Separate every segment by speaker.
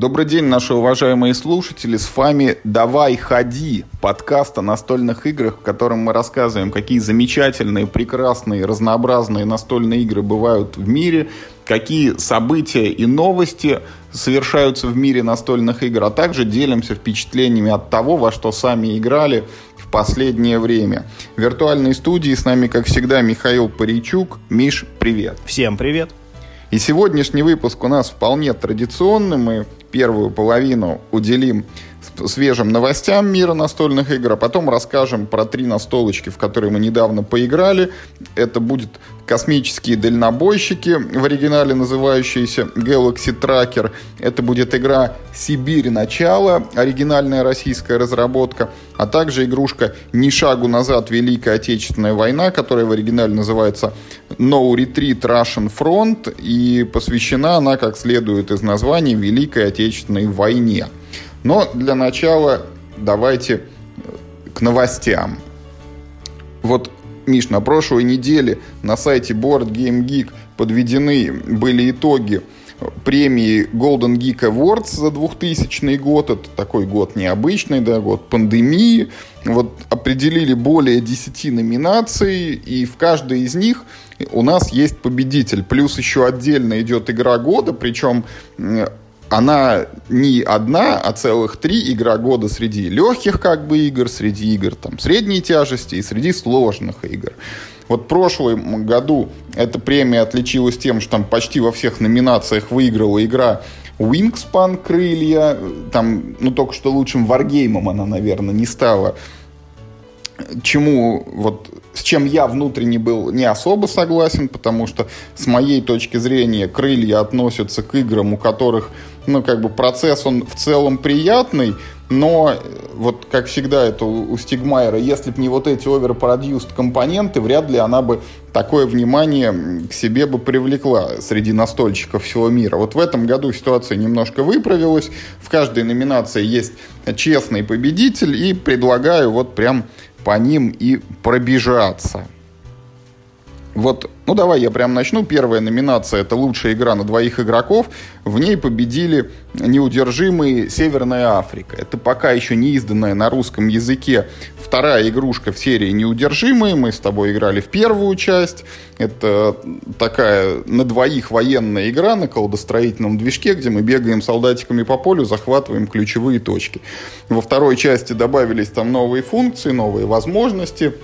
Speaker 1: Добрый день, наши уважаемые слушатели. С вами «Давай, ходи» подкаст о настольных играх, в котором мы рассказываем, какие замечательные, прекрасные, разнообразные настольные игры бывают в мире, какие события и новости совершаются в мире настольных игр, а также делимся впечатлениями от того, во что сами играли в последнее время. В виртуальной студии с нами, как всегда, Михаил Паричук. Миш, привет.
Speaker 2: Всем привет.
Speaker 1: И сегодняшний выпуск у нас вполне традиционный. Мы первую половину уделим свежим новостям мира настольных игр, а потом расскажем про три настолочки, в которые мы недавно поиграли. Это будет космические дальнобойщики, в оригинале называющиеся Galaxy Tracker. Это будет игра «Сибирь. Начало», оригинальная российская разработка, а также игрушка «Ни шагу назад. Великая Отечественная война», которая в оригинале называется No Retreat Russian Front, и посвящена она, как следует из названия, Великой Отечественной войне. Но для начала давайте к новостям. Вот, Миш, на прошлой неделе на сайте Board Game Geek подведены были итоги премии Golden Geek Awards за 2000 год. Это такой год необычный, да, год пандемии. Вот определили более 10 номинаций, и в каждой из них у нас есть победитель. Плюс еще отдельно идет игра года, причем она не одна, а целых три игра года среди легких как бы игр, среди игр там средней тяжести и среди сложных игр. Вот в прошлом году эта премия отличилась тем, что там почти во всех номинациях выиграла игра Wingspan Крылья. Там, ну, только что лучшим варгеймом она, наверное, не стала. Чему вот с чем я внутренне был не особо согласен, потому что с моей точки зрения крылья относятся к играм, у которых, ну, как бы процесс, он в целом приятный, но вот, как всегда, это у Стигмайера, если бы не вот эти overproduced компоненты, вряд ли она бы такое внимание к себе бы привлекла среди настольщиков всего мира. Вот в этом году ситуация немножко выправилась. В каждой номинации есть честный победитель, и предлагаю вот прям по ним и пробежаться. Вот, ну давай я прям начну. Первая номинация это лучшая игра на двоих игроков. В ней победили неудержимые Северная Африка. Это пока еще не изданная на русском языке вторая игрушка в серии Неудержимые. Мы с тобой играли в первую часть. Это такая на двоих военная игра на колдостроительном движке, где мы бегаем солдатиками по полю, захватываем ключевые точки. Во второй части добавились там новые функции, новые возможности.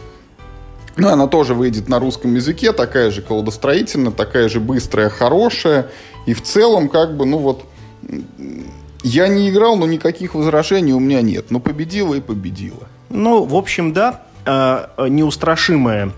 Speaker 1: Ну, она тоже выйдет на русском языке, такая же колодостроительная, такая же быстрая, хорошая. И в целом, как бы, ну вот, я не играл, но никаких возражений у меня нет. Но победила и победила.
Speaker 2: Ну, в общем, да, э, неустрашимая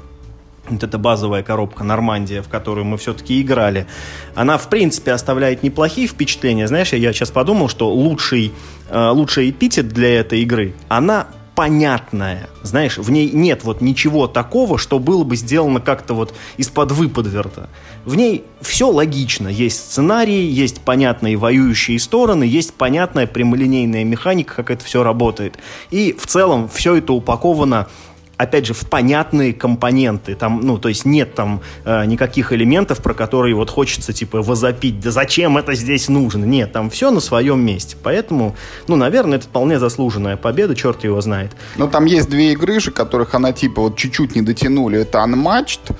Speaker 2: вот эта базовая коробка Нормандия, в которую мы все-таки играли, она, в принципе, оставляет неплохие впечатления. Знаешь, я сейчас подумал, что лучший, э, лучший эпитет для этой игры, она понятная. Знаешь, в ней нет вот ничего такого, что было бы сделано как-то вот из-под выподверта. В ней все логично. Есть сценарии, есть понятные воюющие стороны, есть понятная прямолинейная механика, как это все работает. И в целом все это упаковано опять же, в понятные компоненты. Там, ну, то есть нет там э, никаких элементов, про которые вот хочется, типа, возопить, да зачем это здесь нужно? Нет, там все на своем месте. Поэтому, ну, наверное, это вполне заслуженная победа, черт его знает.
Speaker 1: Ну, там есть две игры же, которых она, типа, вот чуть-чуть не дотянули. Это Unmatched,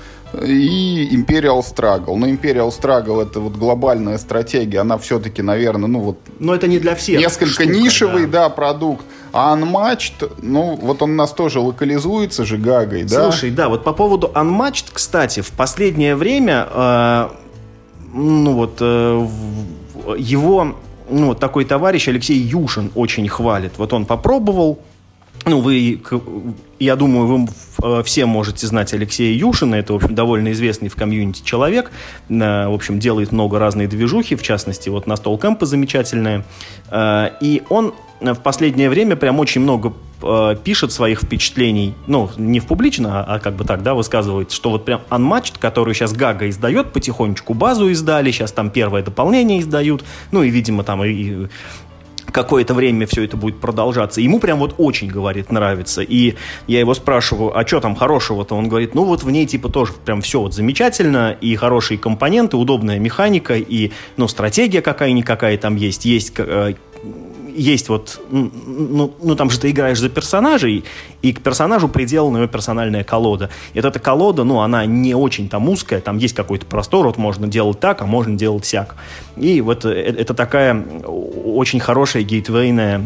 Speaker 1: и Imperial Struggle. Но Imperial Struggle это вот глобальная стратегия, она все-таки, наверное, ну вот...
Speaker 2: Но это не для всех.
Speaker 1: Несколько штука, нишевый, да. да, продукт. А Unmatched, ну, вот он у нас тоже локализуется же Гагой,
Speaker 2: да? Слушай, да, вот по поводу Unmatched, кстати, в последнее время, э, ну вот, э, его, ну, вот такой товарищ Алексей Юшин очень хвалит. Вот он попробовал, ну, вы, я думаю, вы э, все можете знать Алексея Юшина. Это, в общем, довольно известный в комьюнити человек. Э, в общем, делает много разной движухи, в частности, вот настол кэмпы замечательная. Э, и он в последнее время прям очень много пишет своих впечатлений, ну, не в публично, а, а как бы так, да, высказывает, что вот прям Unmatched, который сейчас Гага издает потихонечку, базу издали, сейчас там первое дополнение издают, ну, и, видимо, там и какое-то время все это будет продолжаться. Ему прям вот очень, говорит, нравится. И я его спрашиваю, а что там хорошего-то? Он говорит, ну вот в ней типа тоже прям все вот замечательно, и хорошие компоненты, удобная механика, и ну, стратегия какая-никакая там есть, есть э, есть вот, ну, ну там же ты играешь за персонажей, и к персонажу приделана его персональная колода. И вот эта колода, ну, она не очень там узкая, там есть какой-то простор, вот можно делать так, а можно делать сяк. И вот э, это такая очень хорошая гейтвейная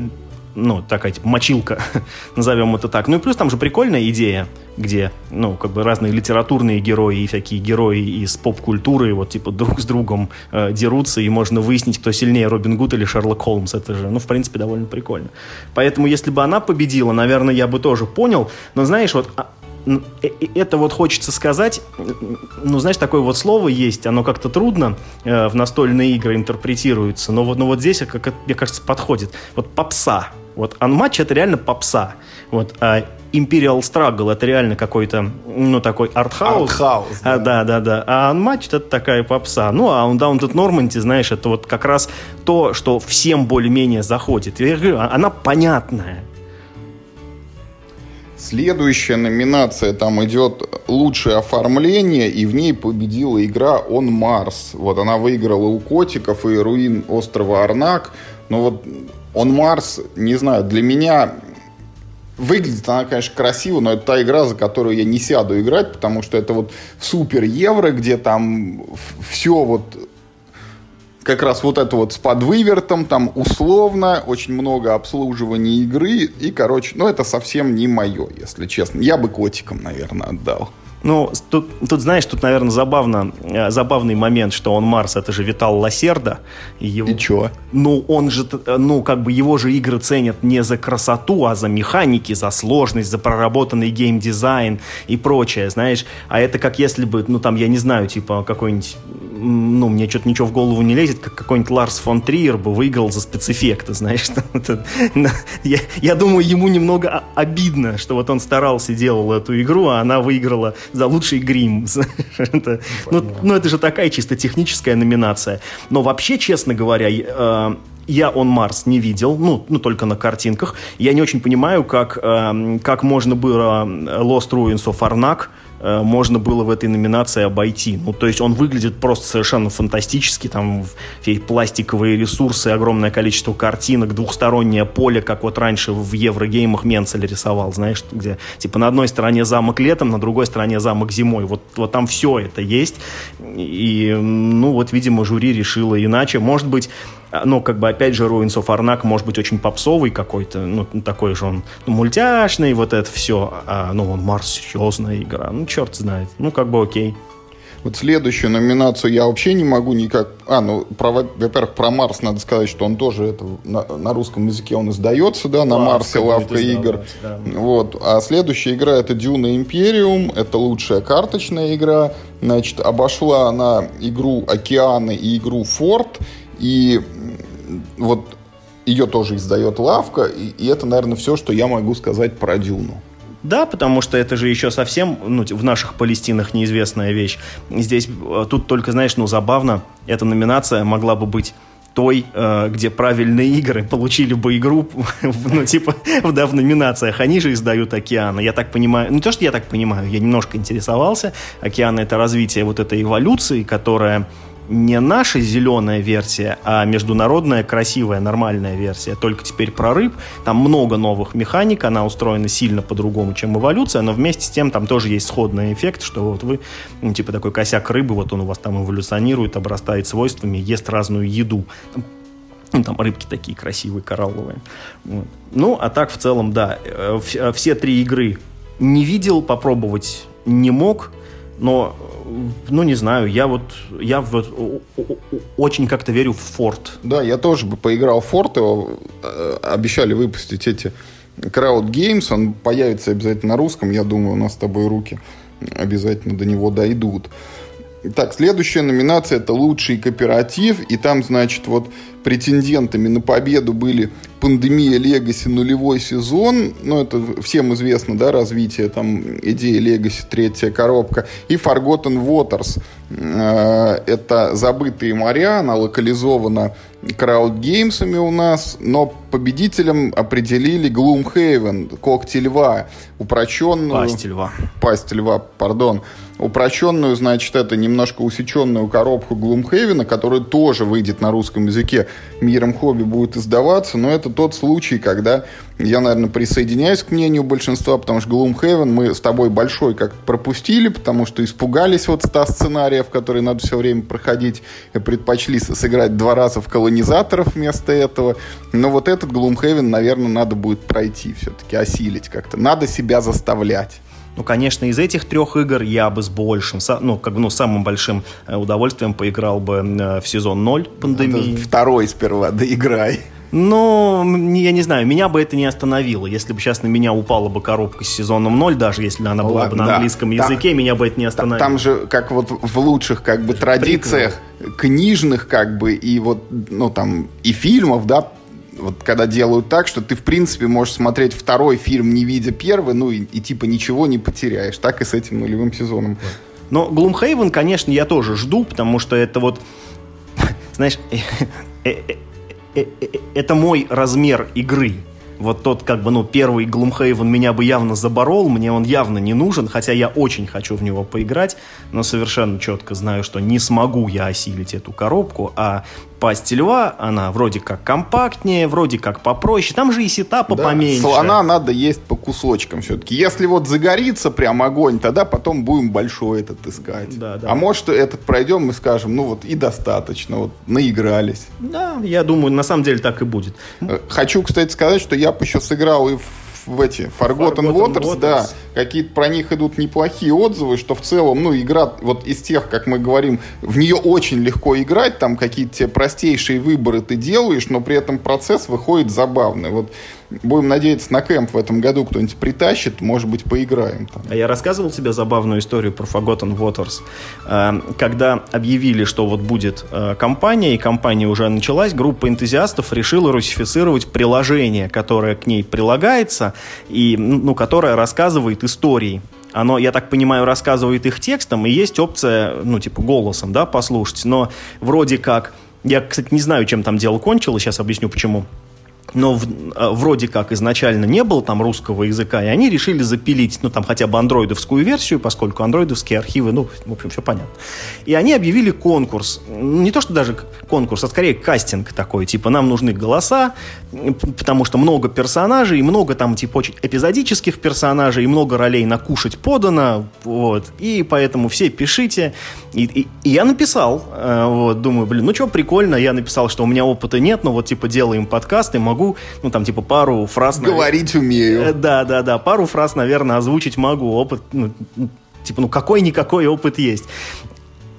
Speaker 2: ну, такая типа, мочилка, назовем это так. Ну и плюс там же прикольная идея, где, ну, как бы разные литературные герои и всякие герои из поп-культуры вот, типа, друг с другом э, дерутся, и можно выяснить, кто сильнее, Робин Гуд или Шерлок Холмс. Это же, ну, в принципе, довольно прикольно. Поэтому, если бы она победила, наверное, я бы тоже понял. Но, знаешь, вот а, э, это вот хочется сказать, ну, знаешь, такое вот слово есть, оно как-то трудно э, в настольные игры интерпретируется, но вот, но вот здесь, как, мне кажется, подходит. Вот попса. Вот Unmatch это реально попса. Вот, а Imperial Struggle это реально какой-то, ну, такой артхаус.
Speaker 1: Артхаус,
Speaker 2: да. А, да, да, да. А Unmatch это такая попса. Ну, а Undaunted Normandy, знаешь, это вот как раз то, что всем более-менее заходит. Я говорю, а, она понятная.
Speaker 1: Следующая номинация там идет лучшее оформление, и в ней победила игра On Mars. Вот она выиграла у котиков и руин острова Арнак. Но вот On Mars, не знаю, для меня Выглядит она, конечно, красиво, но это та игра, за которую я не сяду играть, потому что это вот супер евро, где там все вот как раз вот это вот с подвывертом, там условно, очень много обслуживания игры, и, короче, ну, это совсем не мое, если честно. Я бы котиком, наверное, отдал.
Speaker 2: Ну, тут, тут, знаешь, тут, наверное, забавно, э, забавный момент, что он Марс, это же Витал Лассерда.
Speaker 1: И, его, и чё?
Speaker 2: Ну, он же, ну, как бы его же игры ценят не за красоту, а за механики, за сложность, за проработанный геймдизайн и прочее, знаешь. А это как если бы, ну, там, я не знаю, типа, какой-нибудь, ну, мне что-то ничего в голову не лезет, как какой-нибудь Ларс фон Триер бы выиграл за спецэффекты, знаешь. я, я думаю, ему немного обидно, что вот он старался, делал эту игру, а она выиграла за лучший грим. это, ну, ну, это же такая чисто техническая номинация. Но вообще, честно говоря, э, я он Марс не видел, ну, ну, только на картинках. Я не очень понимаю, как, э, как можно было Lost Ruins of Arnak Э, можно было в этой номинации обойти. Ну, то есть он выглядит просто совершенно фантастически, там пластиковые ресурсы, огромное количество картинок, двухстороннее поле, как вот раньше в Еврогеймах Менцель рисовал, знаешь, где типа на одной стороне замок летом, на другой стороне замок зимой. Вот, вот там все это есть. И, ну, вот, видимо, жюри решило иначе. Может быть, а, ну, как бы, опять же, Ruins of Arnak может быть очень попсовый какой-то, ну, такой же он ну, мультяшный, вот это все, а, ну, он Марс серьезная игра, ну, черт знает, ну, как бы окей.
Speaker 1: Вот следующую номинацию я вообще не могу никак... А, ну, про, во-первых, про Марс надо сказать, что он тоже это, на, на русском языке он издается, да, на Марсе лавка игр. Да. Вот. А следующая игра это Дюна Империум, это лучшая карточная игра. Значит, обошла она игру Океаны и игру Форт. И вот ее тоже издает лавка, и, и это, наверное, все, что я могу сказать про Дюну.
Speaker 2: Да, потому что это же еще совсем ну, в наших Палестинах неизвестная вещь. Здесь э, тут только, знаешь, ну забавно, эта номинация могла бы быть той, э, где правильные игры получили бы игру, ну, типа, да, в номинациях. Они же издают «Океаны». Я так понимаю, ну, не то, что я так понимаю, я немножко интересовался. «Океаны» — это развитие вот этой эволюции, которая не наша зеленая версия, а международная красивая нормальная версия, только теперь про рыб. Там много новых механик, она устроена сильно по-другому, чем эволюция, но вместе с тем там тоже есть сходный эффект, что вот вы, ну, типа такой косяк рыбы, вот он у вас там эволюционирует, обрастает свойствами, ест разную еду. Ну, там рыбки такие красивые, коралловые. Вот. Ну, а так в целом, да, э, все три игры не видел, попробовать не мог, но ну, не знаю, я вот, я вот очень как-то верю в Форд.
Speaker 1: Да, я тоже бы поиграл в Форд, его э, обещали выпустить эти Crowd Games, он появится обязательно на русском, я думаю, у нас с тобой руки обязательно до него дойдут. Так, следующая номинация это лучший кооператив. И там, значит, вот претендентами на победу были Пандемия Легаси нулевой сезон. Ну, это всем известно, да, развитие там идеи Легаси, третья коробка. И Forgotten Waters. Э, это забытые моря. Она локализована краудгеймсами у нас, но победителем определили Gloomhaven, когти льва, упрощенную...
Speaker 2: Пасть льва.
Speaker 1: Пасть льва, пардон. Упрощенную, значит, это немножко усеченную коробку Gloomhaven, которая тоже выйдет на русском языке. Миром хобби будет издаваться, но это тот случай, когда я, наверное, присоединяюсь к мнению большинства, потому что Gloomhaven мы с тобой большой как пропустили, потому что испугались вот 100 сценариев, которые надо все время проходить, и предпочли сыграть два раза в колонизаторов вместо этого. Но вот этот Gloomhaven, наверное, надо будет пройти все-таки, осилить как-то. Надо себя заставлять.
Speaker 2: Ну, конечно, из этих трех игр я бы с большим, ну, как бы, ну, самым большим э, удовольствием поиграл бы э, в сезон 0 пандемии.
Speaker 1: Второй сперва доиграй.
Speaker 2: Но, я не знаю, меня бы это не остановило. Если бы сейчас на меня упала бы коробка с сезоном 0, даже если она была Ладно, бы на да. английском там, языке, меня бы это не остановило.
Speaker 1: Там же, как вот в лучших как бы традициях Прикольно. книжных, как бы, и вот, ну, там, и фильмов, да, вот когда делают так, что ты, в принципе, можешь смотреть второй фильм, не видя первый, ну, и, и типа ничего не потеряешь. Так и с этим нулевым сезоном.
Speaker 2: Но Gloomhaven, конечно, я тоже жду, потому что это вот, знаешь, э, э, Э, это мой размер игры. Вот тот, как бы, ну, первый Gloomhaven меня бы явно заборол, мне он явно не нужен, хотя я очень хочу в него поиграть, но совершенно четко знаю, что не смогу я осилить эту коробку, а пасть льва, она вроде как компактнее, вроде как попроще. Там же и сетапа да, поменьше.
Speaker 1: Слона надо есть по кусочкам все-таки. Если вот загорится прям огонь, тогда потом будем большой этот искать. Да, да. А может этот пройдем и скажем, ну вот и достаточно, вот наигрались.
Speaker 2: Да, я думаю, на самом деле так и будет.
Speaker 1: Э, хочу, кстати, сказать, что я бы еще сыграл и в в эти Forgotten, Forgotten Waters, Waters, да, какие-то про них идут неплохие отзывы, что в целом, ну, игра вот из тех, как мы говорим, в нее очень легко играть, там какие-то те простейшие выборы ты делаешь, но при этом процесс выходит забавный. Вот Будем надеяться на кемп в этом году кто-нибудь притащит, может быть, поиграем. Там.
Speaker 2: А я рассказывал тебе забавную историю про Forgotten Waters. Э, когда объявили, что вот будет э, компания, и компания уже началась, группа энтузиастов решила русифицировать приложение, которое к ней прилагается, и, ну, которое рассказывает истории оно, я так понимаю, рассказывает их текстом, и есть опция, ну, типа, голосом, да, послушать. Но вроде как... Я, кстати, не знаю, чем там дело кончилось, сейчас объясню, почему но в, а, вроде как изначально не было там русского языка, и они решили запилить, ну, там, хотя бы андроидовскую версию, поскольку андроидовские архивы, ну, в общем, все понятно. И они объявили конкурс. Не то, что даже конкурс, а скорее кастинг такой, типа, нам нужны голоса, потому что много персонажей, и много там, типа, очень эпизодических персонажей, и много ролей накушать подано, вот, и поэтому все пишите. И, и, и я написал, э, вот, думаю, блин, ну, что, прикольно, я написал, что у меня опыта нет, но вот, типа, делаем подкасты, могу могу, ну, там, типа, пару фраз...
Speaker 1: Говорить умею.
Speaker 2: Э, да, да, да, пару фраз, наверное, озвучить могу. Опыт, ну, типа, ну, какой-никакой опыт есть.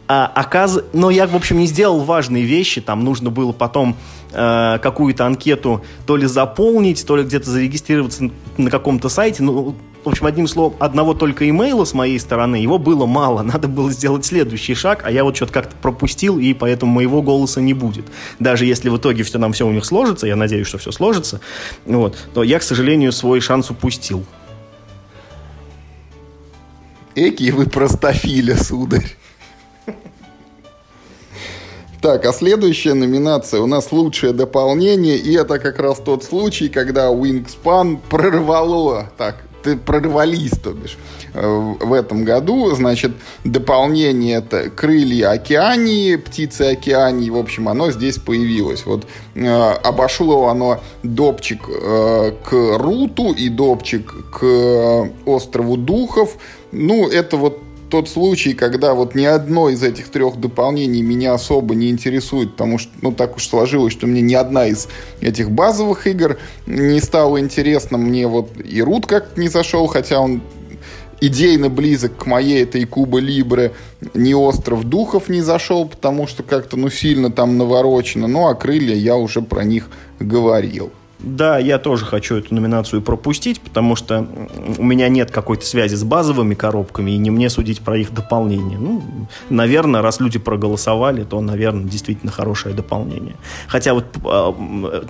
Speaker 2: А, оказ... Но я, в общем, не сделал важные вещи. Там нужно было потом э, какую-то анкету то ли заполнить, то ли где-то зарегистрироваться на каком-то сайте. Ну, в общем, одним словом, одного только имейла с моей стороны, его было мало. Надо было сделать следующий шаг, а я вот что-то как-то пропустил, и поэтому моего голоса не будет. Даже если в итоге все нам все у них сложится, я надеюсь, что все сложится, вот, то я, к сожалению, свой шанс упустил.
Speaker 1: Эки вы простофиля, сударь. Так, а следующая номинация у нас лучшее дополнение, и это как раз тот случай, когда Wingspan прорвало. Так, прорвались, то бишь, э, в этом году. Значит, дополнение это крылья океании, птицы океании, в общем, оно здесь появилось. Вот э, обошло оно допчик э, к Руту и допчик к острову Духов. Ну, это вот тот случай, когда вот ни одно из этих трех дополнений меня особо не интересует, потому что, ну, так уж сложилось, что мне ни одна из этих базовых игр не стала интересна. Мне вот и Рут как не зашел, хотя он идейно близок к моей этой Куба Либре. Ни Остров Духов не зашел, потому что как-то, ну, сильно там наворочено. Ну, а Крылья я уже про них говорил.
Speaker 2: Да, я тоже хочу эту номинацию пропустить, потому что у меня нет какой-то связи с базовыми коробками, и не мне судить про их дополнение. Ну, наверное, раз люди проголосовали, то, наверное, действительно хорошее дополнение. Хотя вот, а,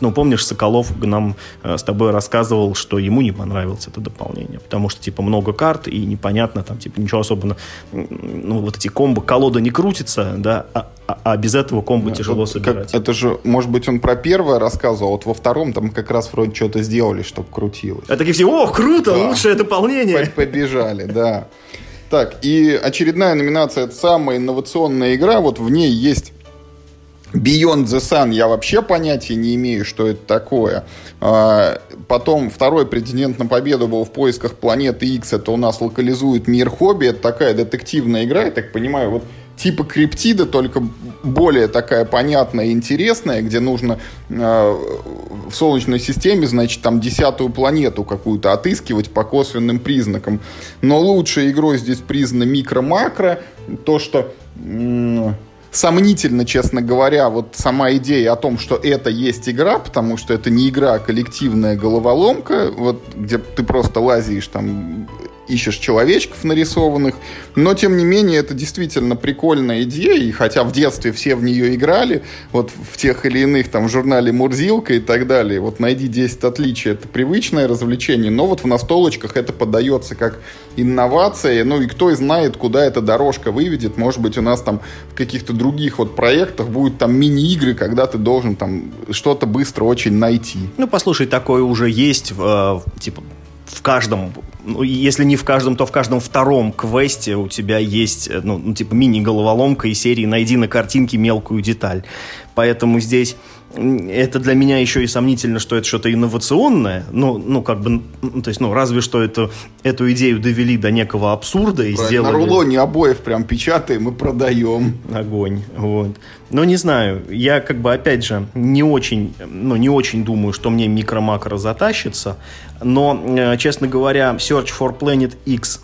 Speaker 2: ну, помнишь, Соколов нам э, с тобой рассказывал, что ему не понравилось это дополнение, потому что, типа, много карт, и непонятно, там, типа, ничего особенно, ну, вот эти комбо, колода не крутится, да, а, а, а без этого комбо да, тяжело собирать.
Speaker 1: Как, это же, может быть, он про первое рассказывал, а вот во втором там как раз вроде что-то сделали, чтобы крутилось.
Speaker 2: А такие все, о, круто, да. лучшее дополнение.
Speaker 1: Побежали, да. Так, и очередная номинация, это самая инновационная игра, вот в ней есть Beyond the Sun я вообще понятия не имею, что это такое. А, потом второй претендент на победу был в поисках планеты X. Это у нас локализует мир хобби. Это такая детективная игра, я так понимаю, вот типа криптида, только более такая понятная и интересная, где нужно э, в Солнечной системе, значит, там десятую планету какую-то отыскивать по косвенным признакам. Но лучшей игрой здесь признана микро-макро. То, что... Э, сомнительно, честно говоря, вот сама идея о том, что это есть игра, потому что это не игра, а коллективная головоломка, вот где ты просто лазишь там ищешь человечков нарисованных. Но, тем не менее, это действительно прикольная идея. И хотя в детстве все в нее играли, вот в тех или иных там в журнале «Мурзилка» и так далее, вот найди 10 отличий, это привычное развлечение. Но вот в настолочках это подается как инновация. Ну и кто знает, куда эта дорожка выведет. Может быть, у нас там в каких-то других вот проектах будут там мини-игры, когда ты должен там что-то быстро очень найти.
Speaker 2: Ну, послушай, такое уже есть, в, э, типа, в каждом, ну, если не в каждом, то в каждом втором квесте у тебя есть, э, ну, ну типа мини-головоломка и серии «Найди на картинке мелкую деталь». Поэтому здесь это для меня еще и сомнительно, что это что-то инновационное. Ну, ну как бы, то есть, ну, разве что это, эту идею довели до некого абсурда и Правильно, сделали...
Speaker 1: На рулоне обоев прям печатаем и продаем.
Speaker 2: Огонь, вот. Но не знаю, я как бы, опять же, не очень, ну, не очень думаю, что мне микро-макро затащится, но, э, честно говоря, Search for Planet X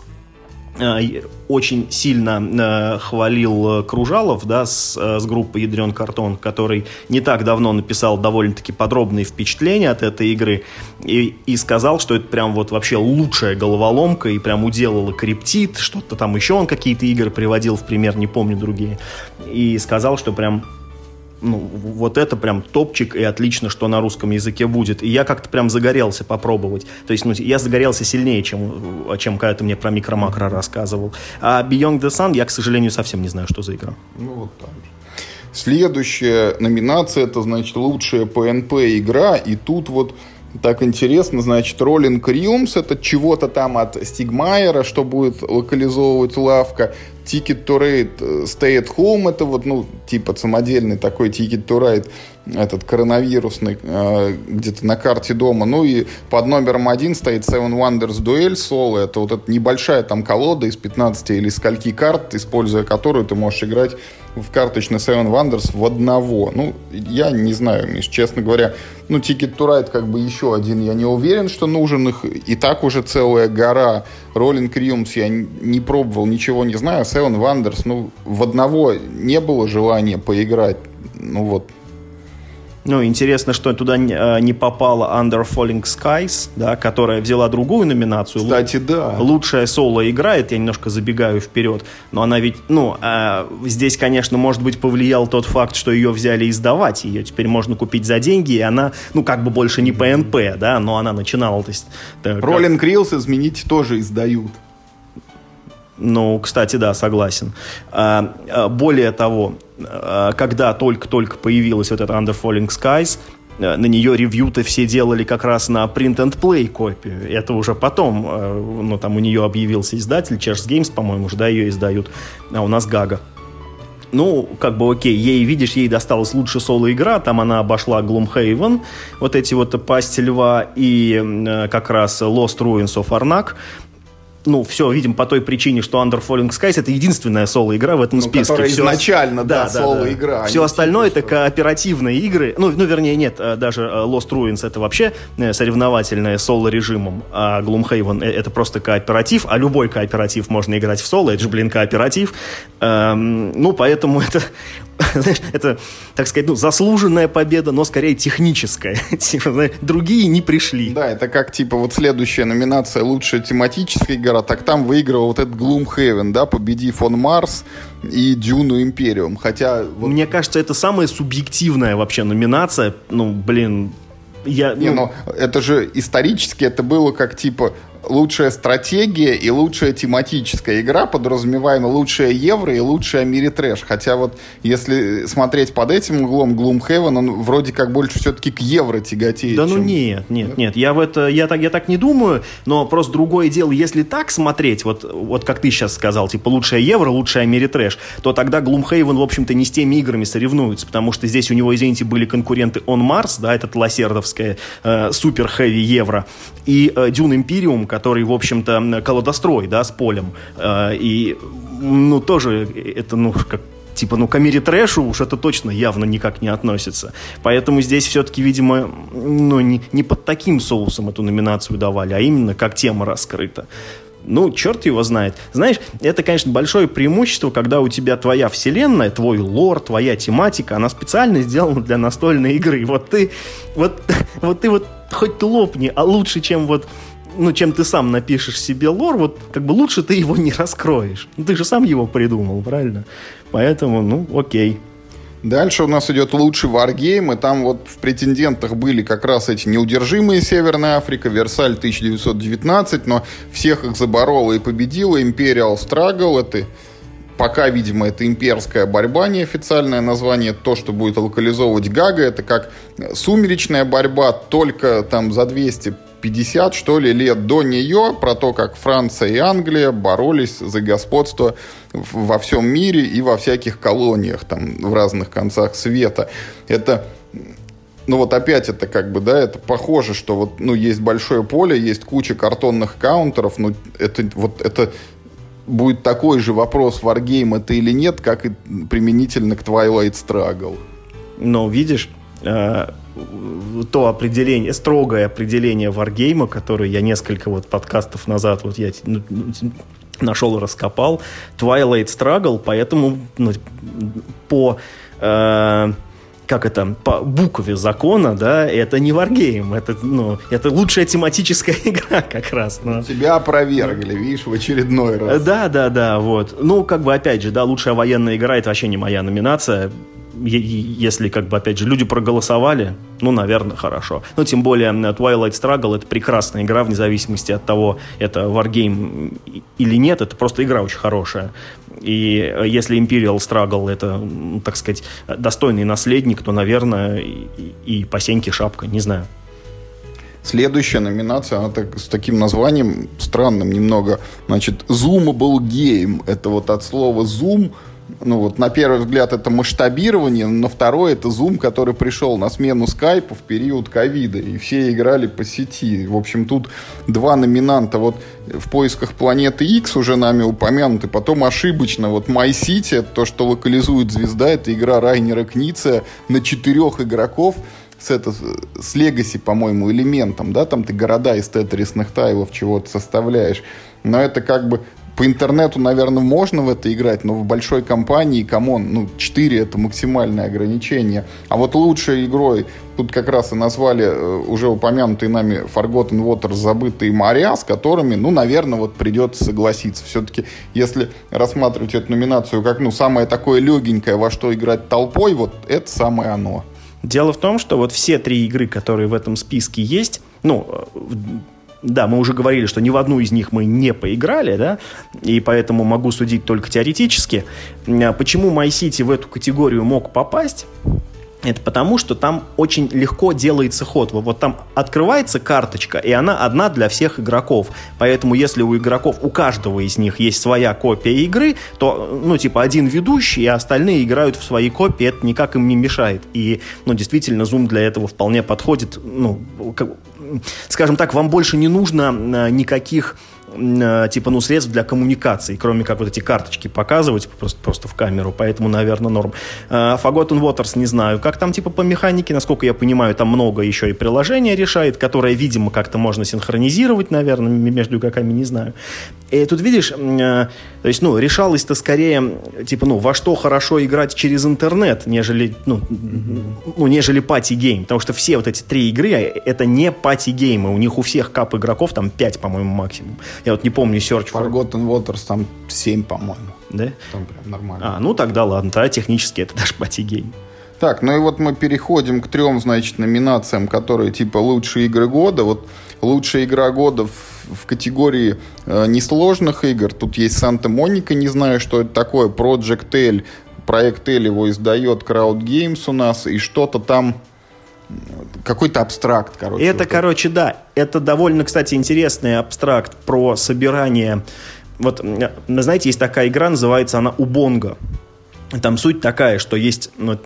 Speaker 2: очень сильно э, хвалил э, Кружалов да, с, с группы «Ядрен картон», который не так давно написал довольно-таки подробные впечатления от этой игры и, и сказал, что это прям вот вообще лучшая головоломка и прям уделала криптит, что-то там еще он какие-то игры приводил в пример, не помню другие, и сказал, что прям ну, вот это прям топчик, и отлично, что на русском языке будет. И я как-то прям загорелся попробовать. То есть, ну, я загорелся сильнее, чем, чем когда ты мне про микро-макро рассказывал. А Beyond the Sun я, к сожалению, совсем не знаю, что за игра.
Speaker 1: Ну, вот так же. Следующая номинация, это, значит, лучшая PNP игра, и тут вот так интересно, значит, Rolling Realms, это чего-то там от Стигмайера, что будет локализовывать лавка. Ticket to Ride э, Stay at Home, это вот, ну, типа самодельный такой Ticket to Ride, этот коронавирусный, э, где-то на карте дома. Ну и под номером один стоит Seven Wonders Duel Solo, это вот эта небольшая там колода из 15 или скольки карт, используя которую ты можешь играть в карточный Seven Wonders в одного. Ну, я не знаю, Миш, честно говоря. Ну, Ticket to Ride как бы еще один. Я не уверен, что нужен их. И так уже целая гора. Rolling Realms я не пробовал, ничего не знаю. Seven Wonders, ну, в одного не было желания поиграть. Ну, вот,
Speaker 2: ну, интересно, что туда не, а, попала Under Falling Skies, да, которая взяла другую номинацию.
Speaker 1: Кстати, да.
Speaker 2: Лучшая соло играет, я немножко забегаю вперед, но она ведь, ну, э, здесь, конечно, может быть, повлиял тот факт, что ее взяли издавать, ее теперь можно купить за деньги, и она, ну, как бы больше не ПНП, да, но она начинала, то есть...
Speaker 1: Rolling как... Reels, изменить, тоже издают.
Speaker 2: Ну, кстати, да, согласен. А, а, более того, а, когда только-только появилась вот эта Under Falling Skies, на нее ревью-то все делали как раз на print and play копию. Это уже потом, ну, там у нее объявился издатель, Cheers Games, по-моему, уже, да, ее издают, а у нас Гага. Ну, как бы окей, ей, видишь, ей досталась лучшая соло-игра, там она обошла Gloomhaven, вот эти вот Пасти Льва и как раз Lost Ruins of Arnak, ну, все, видим по той причине, что Under Falling Skies это единственная соло-игра в этом ну, списке.
Speaker 1: Все изначально, да, да, соло-игра.
Speaker 2: Да. Все остальное это кооперативные игры. Ну, ну, вернее, нет, э, даже э, Lost Ruins это вообще э, соревновательное соло-режимом, а Gloomhaven это просто кооператив, а любой кооператив можно играть в соло, это же, блин, кооператив. Эм, ну, поэтому это знаешь, это, так сказать, ну, заслуженная победа, но скорее техническая. типа, знаешь, другие не пришли.
Speaker 1: Да, это как, типа, вот следующая номинация «Лучшая тематическая игра», так там выиграл вот этот Gloomhaven, да, победив он Марс и Дюну Империум, хотя...
Speaker 2: Вот... Мне кажется, это самая субъективная вообще номинация, ну, блин, я,
Speaker 1: Не, ну, это же исторически это было как типа лучшая стратегия и лучшая тематическая игра, подразумеваемо лучшая евро и лучшая Америтрэш. Хотя вот если смотреть под этим углом, Gloomhaven, он вроде как больше все-таки к евро тяготеет.
Speaker 2: Да ну нет, нет, нет, я в это, я так, я так не думаю, но просто другое дело, если так смотреть, вот, вот как ты сейчас сказал, типа лучшая евро, лучшая Америтрэш, то тогда Gloomhaven, в общем-то, не с теми играми соревнуется, потому что здесь у него, извините, были конкуренты On Mars, да, этот лосердовская э, супер хэви евро, и э, Dune Imperium, который, в общем-то, колодострой, да, с полем. Э, и, ну, тоже это, ну, как типа, ну, к Трэшу уж это точно явно никак не относится. Поэтому здесь все-таки, видимо, ну, не, не под таким соусом эту номинацию давали, а именно как тема раскрыта. Ну, черт его знает. Знаешь, это, конечно, большое преимущество, когда у тебя твоя вселенная, твой лор, твоя тематика, она специально сделана для настольной игры. Вот ты, вот, вот ты вот хоть лопни, а лучше, чем вот ну, чем ты сам напишешь себе лор, вот как бы лучше ты его не раскроешь. Ну, ты же сам его придумал, правильно? Поэтому, ну, окей.
Speaker 1: Дальше у нас идет лучший варгейм, и там вот в претендентах были как раз эти неудержимые Северная Африка, Версаль 1919, но всех их заборола и победила Imperial Struggle, это пока, видимо, это имперская борьба, неофициальное название, то, что будет локализовывать Гага, это как сумеречная борьба, только там за 200 50, что ли, лет до нее, про то, как Франция и Англия боролись за господство во всем мире и во всяких колониях, там, в разных концах света. Это ну вот опять это как бы, да, это похоже, что вот, ну, есть большое поле, есть куча картонных каунтеров, ну, это вот, это будет такой же вопрос, Wargame это или нет, как и применительно к Twilight Struggle.
Speaker 2: Но видишь, то определение, строгое определение варгейма, которое я несколько вот подкастов назад вот я ну, нашел и раскопал, Twilight Struggle, поэтому ну, по э, как это, по букве закона, да, это не варгейм, это, ну, это лучшая тематическая игра как раз.
Speaker 1: Но... Тебя опровергли, видишь, в очередной раз.
Speaker 2: Да, да, да, вот. Ну, как бы, опять же, да, лучшая военная игра, это вообще не моя номинация если, как бы, опять же, люди проголосовали, ну, наверное, хорошо. Но тем более Twilight Struggle — это прекрасная игра, вне зависимости от того, это Wargame или нет, это просто игра очень хорошая. И э, если Imperial Struggle — это, так сказать, достойный наследник, то, наверное, и, и по шапка, не знаю.
Speaker 1: Следующая номинация, она так, с таким названием странным немного. Значит, Zoomable Game. Это вот от слова Zoom — ну вот на первый взгляд это масштабирование, на второй это Zoom, который пришел на смену скайпа в период ковида, и все играли по сети. В общем, тут два номинанта. Вот в поисках планеты X уже нами упомянуты, потом ошибочно. Вот My City, то, что локализует звезда, это игра Райнера Кница на четырех игроков с, это, с Legacy, по-моему, элементом, да, там ты города из тетрисных тайлов чего-то составляешь. Но это как бы по интернету, наверное, можно в это играть, но в большой компании, come on, ну, 4 это максимальное ограничение. А вот лучшей игрой, тут как раз и назвали э, уже упомянутые нами Forgotten Waters, забытые моря, с которыми, ну, наверное, вот придется согласиться. Все-таки, если рассматривать эту номинацию как, ну, самое такое легенькое, во что играть толпой, вот это самое оно.
Speaker 2: Дело в том, что вот все три игры, которые в этом списке есть, ну, э, да, мы уже говорили, что ни в одну из них мы не поиграли, да, и поэтому могу судить только теоретически. А почему My City в эту категорию мог попасть? Это потому, что там очень легко делается ход. Вот там открывается карточка, и она одна для всех игроков. Поэтому, если у игроков, у каждого из них есть своя копия игры, то, ну, типа, один ведущий, а остальные играют в свои копии, это никак им не мешает. И, ну, действительно, Zoom для этого вполне подходит. Ну, скажем так, вам больше не нужно э, никаких типа, ну, средств для коммуникации, кроме как вот эти карточки показывать просто, просто в камеру, поэтому, наверное, норм. Э, Forgotten Waters не знаю, как там, типа, по механике, насколько я понимаю, там много еще и приложения решает, которое, видимо, как-то можно синхронизировать, наверное, между игроками, не знаю. И тут, видишь, э, то есть, ну, решалось-то скорее, типа, ну, во что хорошо играть через интернет, нежели, ну, mm-hmm. ну нежели пати-гейм, потому что все вот эти три игры, это не пати-геймы, у них у всех кап игроков там 5, по-моему, максимум. Я вот не помню Search
Speaker 1: for... Forgotten Waters там 7, по-моему.
Speaker 2: Да?
Speaker 1: Там прям нормально.
Speaker 2: А, ну тогда ладно, тогда технически это даже пати-гейм.
Speaker 1: Так, ну и вот мы переходим к трем, значит, номинациям, которые типа лучшие игры года. Вот лучшая игра года в в категории э, несложных игр. Тут есть Санта-Моника, не знаю, что это такое, Project L. Проект L его издает Crowd Games у нас, и что-то там какой-то абстракт, короче.
Speaker 2: Это, вот короче, да. Это довольно, кстати, интересный абстракт про собирание. Вот, знаете, есть такая игра, называется она Убонга. Там суть такая, что есть ну,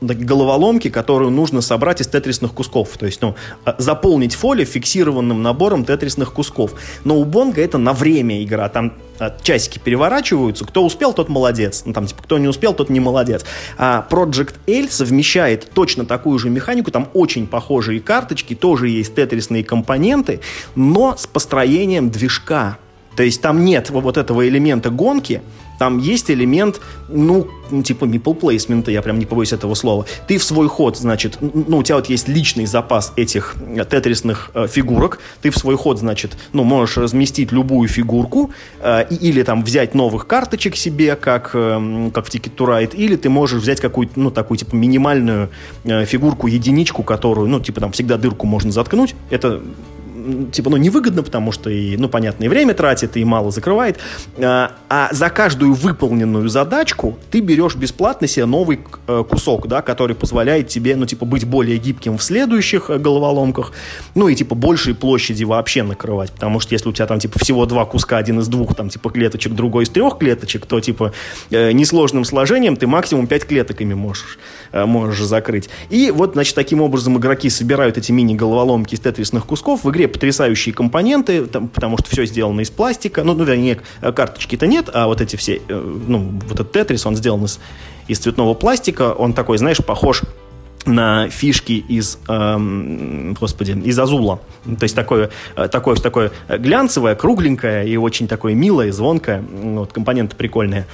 Speaker 2: головоломки, которую нужно собрать из тетрисных кусков. То есть, ну, а, заполнить фоли фиксированным набором тетрисных кусков. Но у Бонга это на время игра. Там а, часики переворачиваются. Кто успел, тот молодец. Ну, там, типа, кто не успел, тот не молодец. А Project L совмещает точно такую же механику. Там очень похожие карточки, тоже есть тетрисные компоненты, но с построением движка. То есть там нет вот этого элемента гонки, там есть элемент, ну, типа meeple placement, я прям не побоюсь этого слова. Ты в свой ход, значит, ну, у тебя вот есть личный запас этих э, тетрисных э, фигурок, ты в свой ход, значит, ну, можешь разместить любую фигурку, э, или там взять новых карточек себе, как, э, как в Ticket to Ride, или ты можешь взять какую-то, ну, такую, типа, минимальную э, фигурку, единичку, которую, ну, типа, там, всегда дырку можно заткнуть. Это типа, ну, невыгодно, потому что, и, ну, понятно, и время тратит, и мало закрывает. А, а за каждую выполненную задачку ты берешь бесплатно себе новый э, кусок, да, который позволяет тебе, ну, типа, быть более гибким в следующих э, головоломках, ну, и, типа, большей площади вообще накрывать, потому что если у тебя там, типа, всего два куска, один из двух, там, типа, клеточек, другой из трех клеточек, то, типа, э, несложным сложением ты максимум пять клеток ими можешь, можешь закрыть. И вот, значит, таким образом игроки собирают эти мини-головоломки из тетрисных кусков. В игре потрясающие компоненты, там, потому что все сделано из пластика. Ну, ну вернее, карточки-то нет, а вот эти все, э, ну, вот этот тетрис, он сделан из, из цветного пластика. Он такой, знаешь, похож на фишки из, эм, господи, из Азула. То есть такое, э, такое, такое глянцевое, кругленькое и очень такое милое, звонкое. Вот, компоненты прикольные.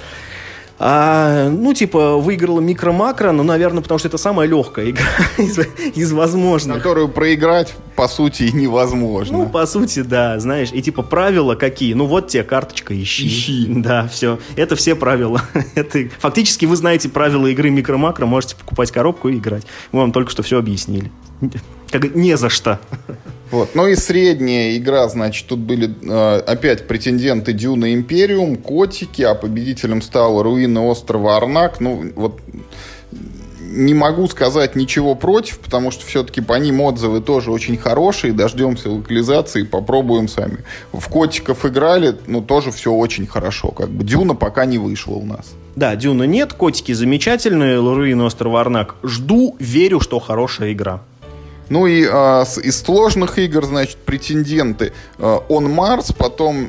Speaker 2: А, ну, типа, выиграла микро-макро, ну, наверное, потому что это самая легкая игра из, из возможных.
Speaker 1: Которую проиграть, по сути, невозможно.
Speaker 2: Ну, по сути, да, знаешь. И, типа, правила какие? Ну, вот тебе карточка, ищи.
Speaker 1: Ищи.
Speaker 2: Да, все. Это все правила. это, фактически вы знаете правила игры микро-макро, можете покупать коробку и играть. Мы вам только что все объяснили. Как не за что.
Speaker 1: Вот. Ну и средняя игра, значит, тут были э, опять претенденты Дюна Империум, Котики, а победителем стал Руины острова Арнак. Ну, вот не могу сказать ничего против, потому что все-таки по ним отзывы тоже очень хорошие. Дождемся локализации, попробуем сами. В котиков играли, ну тоже все очень хорошо. Как бы Дюна пока не вышла у нас.
Speaker 2: Да, Дюна нет, котики замечательные, Руины острова Арнак. Жду, верю, что хорошая игра.
Speaker 1: Ну и а, с, из сложных игр, значит, претенденты. А, On Mars, потом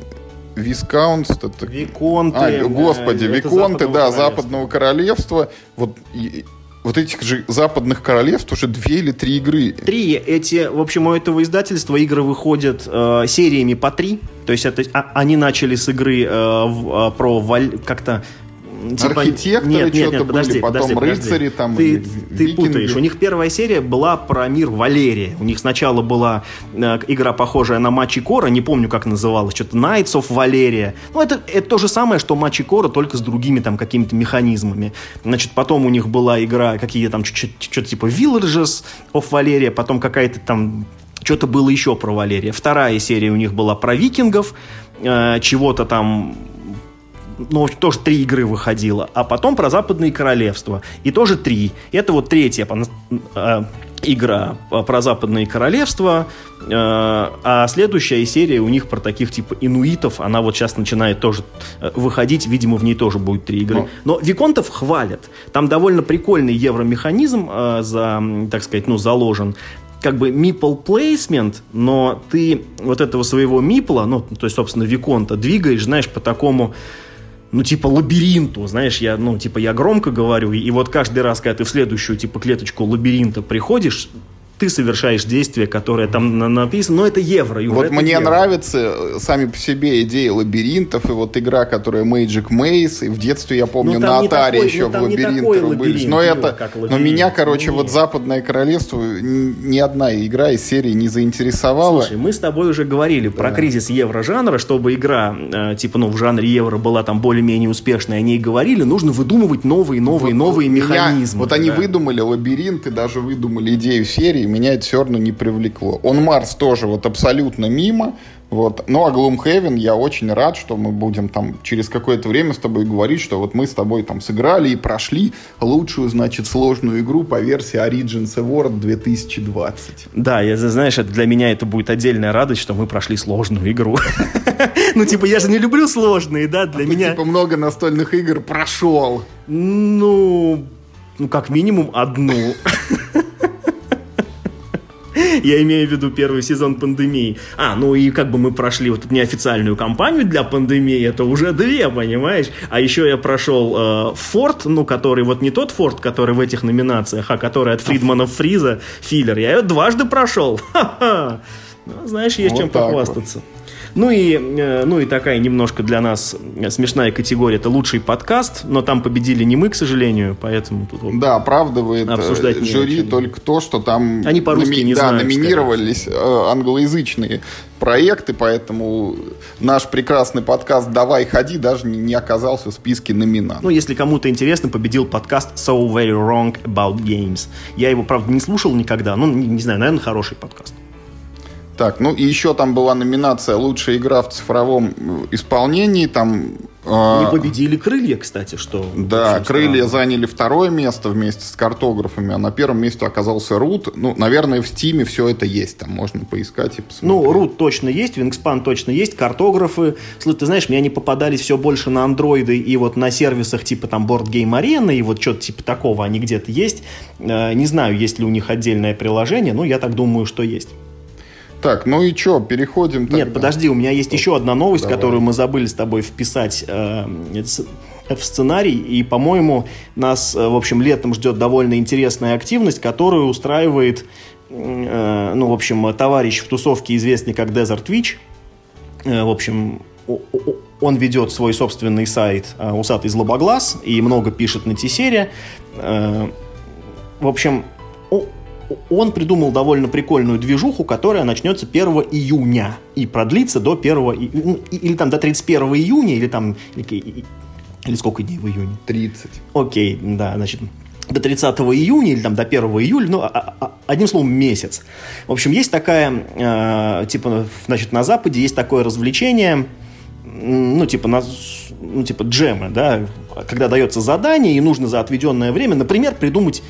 Speaker 1: Вискаунс. Это...
Speaker 2: Виконты.
Speaker 1: А, господи, э, Виконты, да, Западного Королевства. Вот и, вот этих же западных королевств уже две или три игры.
Speaker 2: Три. Эти, в общем, у этого издательства игры выходят э, сериями по три. То есть это, а, они начали с игры э, в, э, про валь, как-то
Speaker 1: типа... Архитекторы нет, нет, нет, подожди, потом подожди, рыцари
Speaker 2: подожди. там. Ты, ты путаешь. У них первая серия была про мир Валерия. У них сначала была э, игра, похожая на Мачи Кора, не помню, как называлась, что-то Knights of Валерия. Ну, это, это то же самое, что Мачи Кора, только с другими там какими-то механизмами. Значит, потом у них была игра, какие там, что-то типа Villages of Валерия, потом какая-то там что-то было еще про Валерия. Вторая серия у них была про викингов, э, чего-то там ну, тоже три игры выходило, а потом про Западные Королевства, и тоже три. Это вот третья э, игра про Западные Королевства, э, а следующая серия у них про таких типа инуитов, она вот сейчас начинает тоже э, выходить, видимо, в ней тоже будет три игры. Но, Но Виконтов хвалят. Там довольно прикольный евромеханизм э, за, так сказать, ну, заложен как бы meeple placement, но ты вот этого своего мипла, ну, то есть, собственно, Виконта, двигаешь, знаешь, по такому ну, типа, лабиринту, знаешь, я, ну, типа, я громко говорю, и, вот каждый раз, когда ты в следующую, типа, клеточку лабиринта приходишь, ты совершаешь действие, которое там написано, но это евро.
Speaker 1: Юр, вот
Speaker 2: это
Speaker 1: мне
Speaker 2: евро.
Speaker 1: нравится э, сами по себе идеи лабиринтов, и вот игра, которая Magic Maze, и в детстве я помню ну, на Атаре еще ну, в лабиринты рубились. Но это, но меня, короче, Нет. вот Западное Королевство ни одна игра из серии не заинтересовала.
Speaker 2: Слушай, мы с тобой уже говорили да. про кризис евро-жанра, чтобы игра, э, типа, ну, в жанре евро была там более-менее успешной, о ней говорили, нужно выдумывать новые, новые, вот, новые меня, механизмы.
Speaker 1: Вот да. они выдумали лабиринты, даже выдумали идею серии, меня это все равно не привлекло. Он Марс тоже вот абсолютно мимо. Вот. Ну, а Gloomhaven я очень рад, что мы будем там через какое-то время с тобой говорить, что вот мы с тобой там сыграли и прошли лучшую, значит, сложную игру по версии Origins Award 2020.
Speaker 2: Да, я, знаешь, это для меня это будет отдельная радость, что мы прошли сложную игру. Ну, типа, я же не люблю сложные, да, для а меня...
Speaker 1: типа, много настольных игр прошел.
Speaker 2: Ну, ну, как минимум одну. Я имею в виду первый сезон пандемии. А, ну и как бы мы прошли вот эту неофициальную кампанию для пандемии, это уже две, понимаешь? А еще я прошел э, Форд, ну, который вот не тот Форд, который в этих номинациях, а который от Фридмана Фриза, филлер. Я ее дважды прошел. Ха-ха. Ну, знаешь, есть вот чем похвастаться. Вот. Ну и, э, ну и такая немножко для нас смешная категория. Это лучший подкаст, но там победили не мы, к сожалению, поэтому тут
Speaker 1: вот Да, оправдывает э, обсуждать жюри только то, что там
Speaker 2: Они по-русски номи- не
Speaker 1: да,
Speaker 2: знают,
Speaker 1: номинировались скорее. Э, англоязычные проекты, поэтому наш прекрасный подкаст «Давай, ходи» даже не, оказался в списке номинантов.
Speaker 2: Ну, если кому-то интересно, победил подкаст «So Very Wrong About Games». Я его, правда, не слушал никогда, ну, не знаю, наверное, хороший подкаст.
Speaker 1: Так, ну и еще там была номинация «Лучшая игра в цифровом э, исполнении». Там
Speaker 2: а, не победили крылья, кстати, что.
Speaker 1: Да, крылья странно. заняли второе место вместе с картографами, а на первом месте оказался Рут. Ну, наверное, в Стиме все это есть, там можно поискать и посмотреть.
Speaker 2: Ну, Рут точно есть, Вингспан точно есть, картографы. Слушай, ты знаешь, мне они попадались все больше на андроиды и вот на сервисах типа там Board Game Arena и вот что-то типа такого они где-то есть. Э, не знаю, есть ли у них отдельное приложение, но я так думаю, что есть.
Speaker 1: Так, ну и что, переходим
Speaker 2: тогда. Нет, подожди, у меня есть еще одна новость, Давай. которую мы забыли с тобой вписать э, в сценарий. И, по-моему, нас, э, в общем, летом ждет довольно интересная активность, которую устраивает, э, ну, в общем, товарищ в тусовке, известный как Desert Twitch. Э, в общем, он ведет свой собственный сайт э, «Усатый злобоглаз» и много пишет на Тесере. Э, в общем, он придумал довольно прикольную движуху, которая начнется 1 июня и продлится до 1 ну, или там до 31 июня, или там или, или сколько дней в июне?
Speaker 1: 30.
Speaker 2: Окей, да, значит, до 30 июня или там до 1 июля, ну, а, а, а, одним словом, месяц. В общем, есть такая, э, типа, значит, на Западе есть такое развлечение, ну, типа, на, ну, типа джемы, да, когда дается задание, и нужно за отведенное время, например, придумать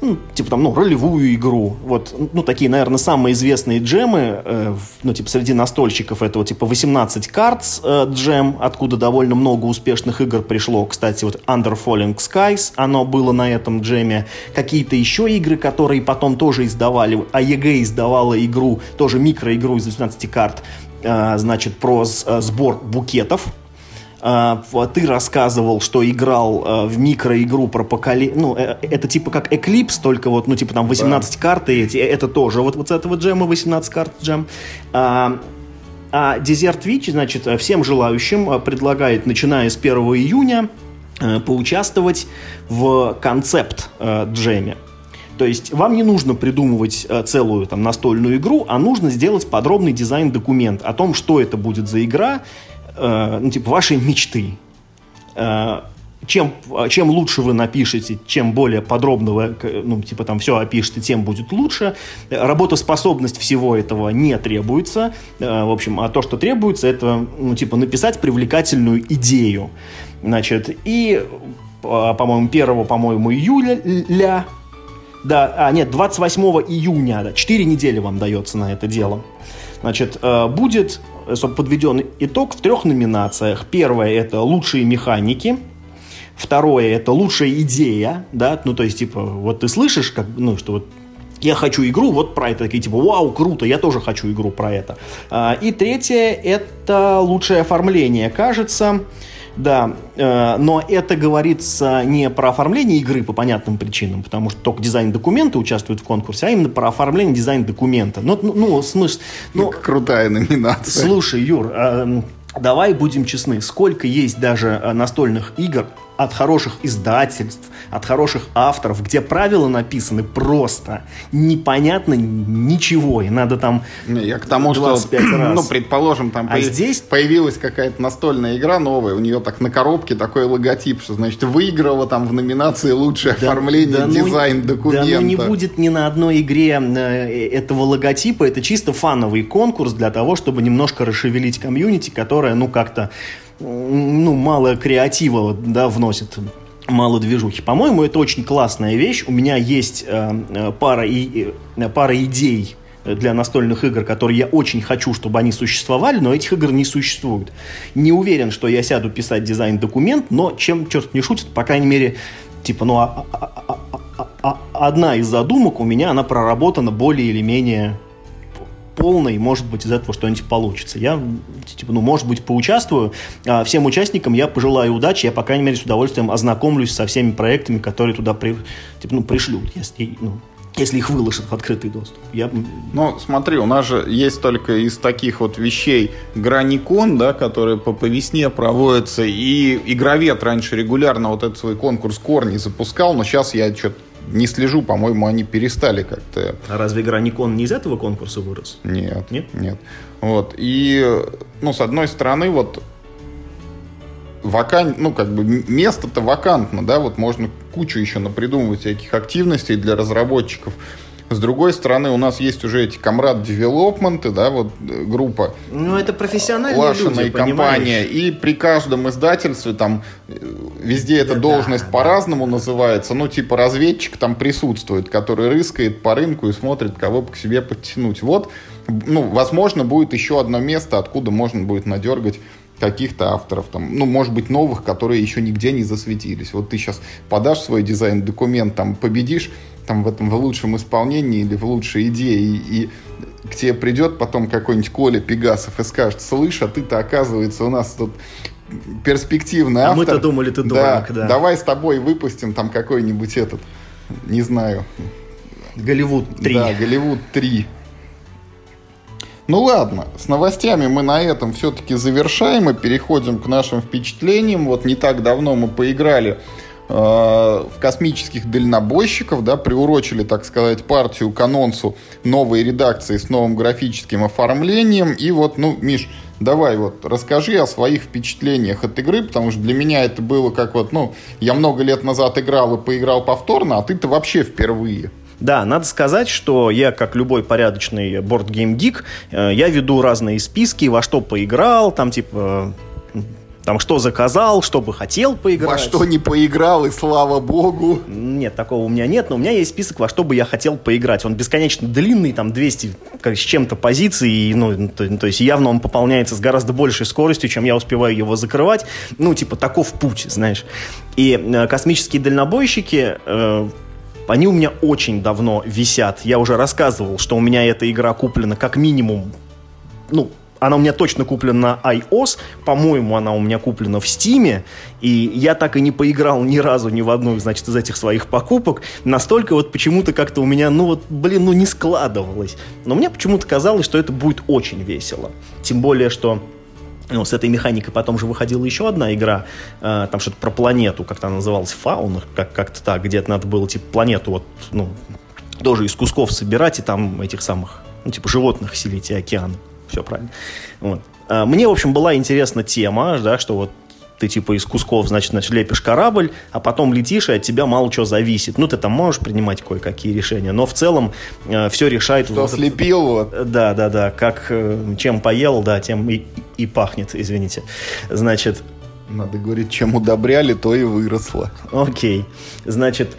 Speaker 2: ну, типа там, ну, ролевую игру. Вот, ну, такие, наверное, самые известные джемы, э, ну, типа, среди настольщиков этого, типа, 18 карт э, джем, откуда довольно много успешных игр пришло. Кстати, вот Under Falling Skies, оно было на этом джеме. Какие-то еще игры, которые потом тоже издавали. АЕГ издавала игру, тоже микроигру из 18 карт, э, значит, про э, сбор букетов а, ты рассказывал, что играл а, в микроигру про поколение. Ну, э, это типа как Eclipse, только вот, ну, типа там 18 да. карт, и эти, это тоже вот, вот с этого джема 18 карт джем. А, а Desert Witch, значит, всем желающим предлагает, начиная с 1 июня, поучаствовать в концепт джеме. То есть вам не нужно придумывать целую там настольную игру, а нужно сделать подробный дизайн-документ о том, что это будет за игра, э, ну, типа, вашей мечты. Э, чем, чем лучше вы напишете, чем более подробно вы, ну, типа, там все опишете, тем будет лучше. Работоспособность всего этого не требуется. Э, в общем, а то, что требуется, это, ну, типа, написать привлекательную идею. Значит, и, по-моему, 1, по-моему, июля, да, а, нет, 28 июня, да, 4 недели вам дается на это дело. Значит, будет подведен итог в трех номинациях. Первое – это лучшие механики. Второе – это лучшая идея, да, ну, то есть, типа, вот ты слышишь, как, ну, что вот я хочу игру вот про это, такие типа, вау, круто, я тоже хочу игру про это. А, и третье – это лучшее оформление. Кажется, да, э, но это говорится не про оформление игры по понятным причинам, потому что только дизайн документа участвует в конкурсе, а именно про оформление дизайн документа. Ну, ну, ну смысл... Ну,
Speaker 1: Крутая номинация.
Speaker 2: Слушай, Юр, э, давай будем честны, сколько есть даже э, настольных игр, от хороших издательств, от хороших авторов, где правила написаны просто непонятно ничего, и надо там
Speaker 1: Я к тому, что,
Speaker 2: раз.
Speaker 1: ну, предположим, там
Speaker 2: А
Speaker 1: появ-
Speaker 2: здесь-
Speaker 1: появилась какая-то настольная игра новая, у нее так на коробке такой логотип, что, значит, выиграла там в номинации лучшее оформление,
Speaker 2: ну-
Speaker 1: дизайн документа.
Speaker 2: Да, ну не будет ни на одной игре э, этого логотипа. Это чисто фановый конкурс для того, чтобы немножко расшевелить комьюнити, которое, ну, как-то, ну, мало креатива, да, вносит мало движухи. По-моему, это очень классная вещь. У меня есть э, э, пара, и, э, пара идей для настольных игр, которые я очень хочу, чтобы они существовали, но этих игр не существует. Не уверен, что я сяду писать дизайн-документ, но чем черт не шутит, по крайней мере, типа, ну, а- а- а- а- а- одна из задумок у меня, она проработана более или менее полно, и может быть из этого что-нибудь получится. Я, типа, ну, может быть, поучаствую. А всем участникам я пожелаю удачи, я, по крайней мере, с удовольствием ознакомлюсь со всеми проектами, которые туда при, типа, ну, пришлют, если, ну, если их выложат в открытый доступ. Я,
Speaker 1: Ну, смотри, у нас же есть только из таких вот вещей Граникон, да, которые по, по весне проводятся, и Игровед раньше регулярно вот этот свой конкурс Корни запускал, но сейчас я что-то не слежу, по-моему, они перестали как-то
Speaker 2: а разве игра Никон не из этого конкурса вырос?
Speaker 1: Нет.
Speaker 2: Нет?
Speaker 1: Нет. Вот. И, ну, с одной стороны, вот вакан... ну, как бы место-то вакантно, да, вот можно кучу еще напридумывать всяких активностей для разработчиков. С другой стороны, у нас есть уже эти комрад девелопменты, да, вот э, группа
Speaker 2: Ну, это профессиональные
Speaker 1: Лашина
Speaker 2: люди,
Speaker 1: и компания.
Speaker 2: понимаешь?
Speaker 1: И при каждом издательстве там э, везде эта
Speaker 2: Да,
Speaker 1: должность
Speaker 2: да,
Speaker 1: по-разному называется. Ну, типа разведчик там присутствует, который рыскает по рынку и смотрит, кого к себе подтянуть. Вот, ну, возможно, будет еще одно место, откуда можно будет надергать каких-то авторов, там, ну, может быть, новых, которые еще нигде не засветились. Вот ты сейчас подашь свой дизайн-документ, там, победишь там в этом в лучшем исполнении или в лучшей идее, и, и к тебе придет потом какой-нибудь Коля Пегасов и скажет, слышь, а ты-то, оказывается, у нас тут перспективный
Speaker 2: А
Speaker 1: автор.
Speaker 2: мы-то думали, ты дурак, да.
Speaker 1: Давай с тобой выпустим там какой-нибудь этот, не знаю,
Speaker 2: Голливуд 3.
Speaker 1: да, Голливуд 3. Ну ладно, с новостями мы на этом все-таки завершаем и переходим к нашим впечатлениям. Вот не так давно мы поиграли э, в космических дальнобойщиков, да, приурочили, так сказать, партию к анонсу новой редакции с новым графическим оформлением. И вот, ну, Миш, давай вот расскажи о своих впечатлениях от игры, потому что для меня это было как вот, ну, я много лет назад играл и поиграл повторно, а ты-то вообще впервые.
Speaker 2: Да, надо сказать, что я, как любой порядочный бордгейм-гик, э, я веду разные списки, во что поиграл, там типа... э, Там что заказал, что бы хотел поиграть.
Speaker 1: Во что не поиграл, и слава богу.
Speaker 2: Нет, такого у меня нет, но у меня есть список, во что бы я хотел поиграть. Он бесконечно длинный, там 200 как, с чем-то позиций, и, ну, то, то есть явно он пополняется с гораздо большей скоростью, чем я успеваю его закрывать. Ну, типа, таков путь, знаешь. И э, космические дальнобойщики... э, они у меня очень давно висят. Я уже рассказывал, что у меня эта игра куплена как минимум, ну, она у меня точно куплена на iOS, по-моему, она у меня куплена в Steam, и я так и не поиграл ни разу ни в одну, значит, из этих своих покупок. Настолько вот почему-то как-то у меня, ну вот, блин, ну не складывалось. Но мне почему-то казалось, что это будет очень весело. Тем более, что ну, с этой механикой потом же выходила еще одна игра, э, там что-то про планету, как-то она называлась, Фауна, как- как-то так, где-то надо было, типа, планету вот, ну, тоже из кусков собирать и там этих самых, ну, типа, животных селить и океан. Все правильно. Вот. А, Мне, в общем, была интересна тема, да, что вот ты типа из кусков, значит, значит, лепишь корабль, а потом летишь, и от тебя мало чего зависит. Ну, ты там можешь принимать кое-какие решения, но в целом все решает...
Speaker 1: Что
Speaker 2: вот
Speaker 1: слепил, вот.
Speaker 2: да, да, да. Как э, чем поел, да, тем и, и пахнет, извините. Значит,
Speaker 1: Надо говорить, чем удобряли, то и выросло.
Speaker 2: окей. Значит,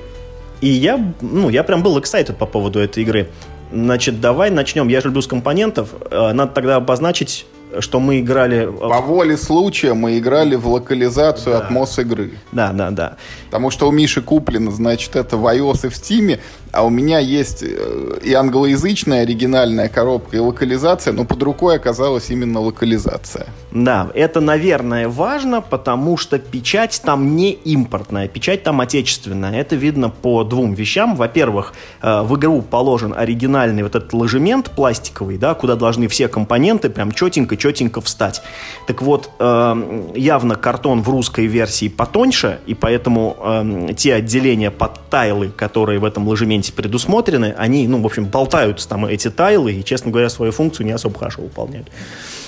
Speaker 2: и я, ну, я прям был excited по поводу этой игры. Значит, давай начнем. Я же люблю с компонентов. Э, Надо тогда обозначить, что мы играли...
Speaker 1: По воле случая мы играли в локализацию
Speaker 2: Да.
Speaker 1: от МОС игры.
Speaker 2: Да, да, да.
Speaker 1: Потому что у Миши куплено, значит, это в iOS и в Steam, а у меня есть э, и англоязычная оригинальная коробка, и локализация, но под рукой оказалась именно локализация.
Speaker 2: Да, это, наверное, важно, потому что печать там не импортная, печать там отечественная. Это видно по двум вещам. Во-первых, э, в игру положен оригинальный вот этот ложемент пластиковый, да, куда должны все компоненты прям четенько, четенько встать. Так вот, э, явно картон в русской версии потоньше, и поэтому э, те отделения под тайлы, которые в этом ложементе предусмотрены, они, ну, в общем, болтаются там эти тайлы, и, честно говоря, свою функцию не особо хорошо выполняют.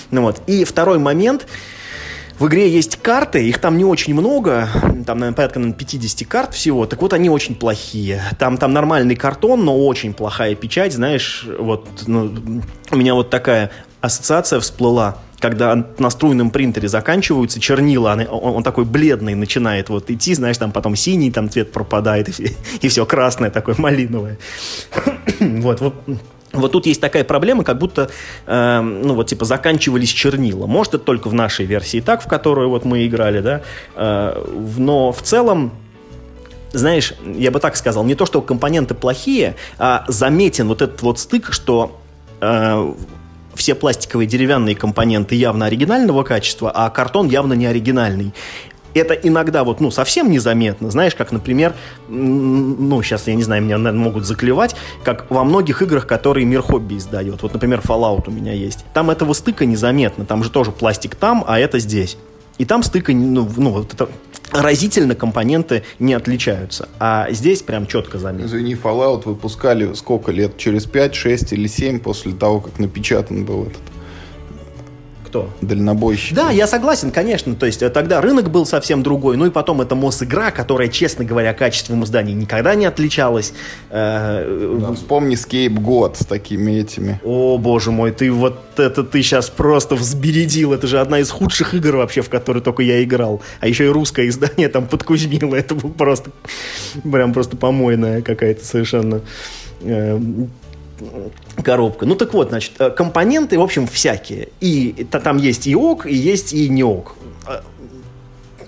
Speaker 2: Ну, вот. И второй момент – в игре есть карты, их там не очень много, там, наверное, порядка наверное, 50 карт всего, так вот они очень плохие. Там, там нормальный картон, но очень плохая печать, знаешь, вот ну, у меня вот такая ассоциация всплыла, когда на струйном принтере заканчиваются чернила, он, он такой бледный начинает вот идти, знаешь, там потом синий там цвет пропадает, и, все, и все красное такое, малиновое. вот, вот вот тут есть такая проблема, как будто, э, ну вот типа заканчивались чернила. Может это только в нашей версии так, в которую вот мы играли, да, э, но в целом знаешь, я бы так сказал, не то, что компоненты плохие, а заметен вот этот вот стык, что э, все пластиковые деревянные компоненты явно оригинального качества, а картон явно не оригинальный это иногда вот, ну, совсем незаметно. Знаешь, как, например, ну, сейчас, я не знаю, меня, наверное, могут заклевать, как во многих играх, которые Мир Хобби издает. Вот, например, Fallout у меня есть. Там этого стыка незаметно. Там же тоже пластик там, а это здесь. И там стыка, ну, ну вот это разительно компоненты не отличаются. А здесь прям четко заметно.
Speaker 1: Извини, Fallout выпускали сколько лет? Через 5, 6 или 7 после того, как напечатан был этот
Speaker 2: кто?
Speaker 1: Дальнобойщики.
Speaker 2: Да, я согласен, конечно. То есть э, тогда рынок был совсем другой. Ну и потом это Мосигра, которая, честно говоря, качеством издания никогда не отличалась.
Speaker 1: Э, да, вспомни Scapegoat с такими этими.
Speaker 2: О, боже мой, ты вот это ты сейчас просто взбередил. Это же одна из худших игр вообще, в которые только я играл. А еще и русское издание там подкузмило. Это был просто прям просто помойная какая-то совершенно э, коробка. Ну так вот, значит, э, компоненты, в общем, всякие. И там есть и ок, и есть и не ок. Э,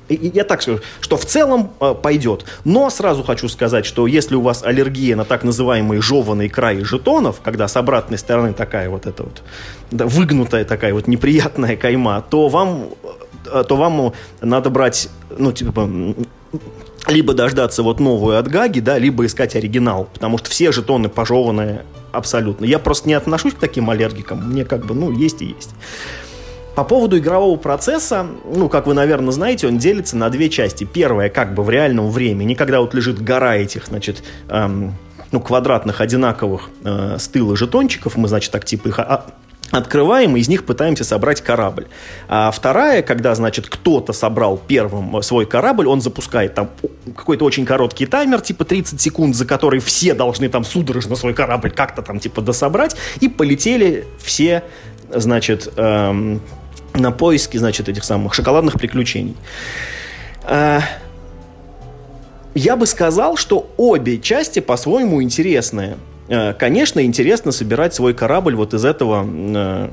Speaker 2: я так скажу, что в целом э, пойдет. Но сразу хочу сказать, что если у вас аллергия на так называемые жеванные краи жетонов, когда с обратной стороны такая вот эта вот да, выгнутая такая вот неприятная кайма, то вам, то вам надо брать, ну, типа, либо дождаться вот новую от Гаги, да, либо искать оригинал, потому что все жетоны пожеванные абсолютно. Я просто не отношусь к таким аллергикам, мне как бы, ну, есть и есть. По поводу игрового процесса, ну, как вы, наверное, знаете, он делится на две части. Первая, как бы в реальном времени, когда вот лежит гора этих, значит, эм, ну, квадратных, одинаковых э, с тыла жетончиков, мы, значит, так типа их а, открываем и из них пытаемся собрать корабль. А вторая, когда, значит, кто-то собрал первым свой корабль, он запускает там какой-то очень короткий таймер, типа 30 секунд, за который все должны там судорожно свой корабль как-то там типа дособрать, и полетели все, значит, эм, на поиски, значит, этих самых шоколадных приключений. Э, я бы сказал, что обе части по-своему интересные. Э, конечно, интересно собирать свой корабль вот из этого, э,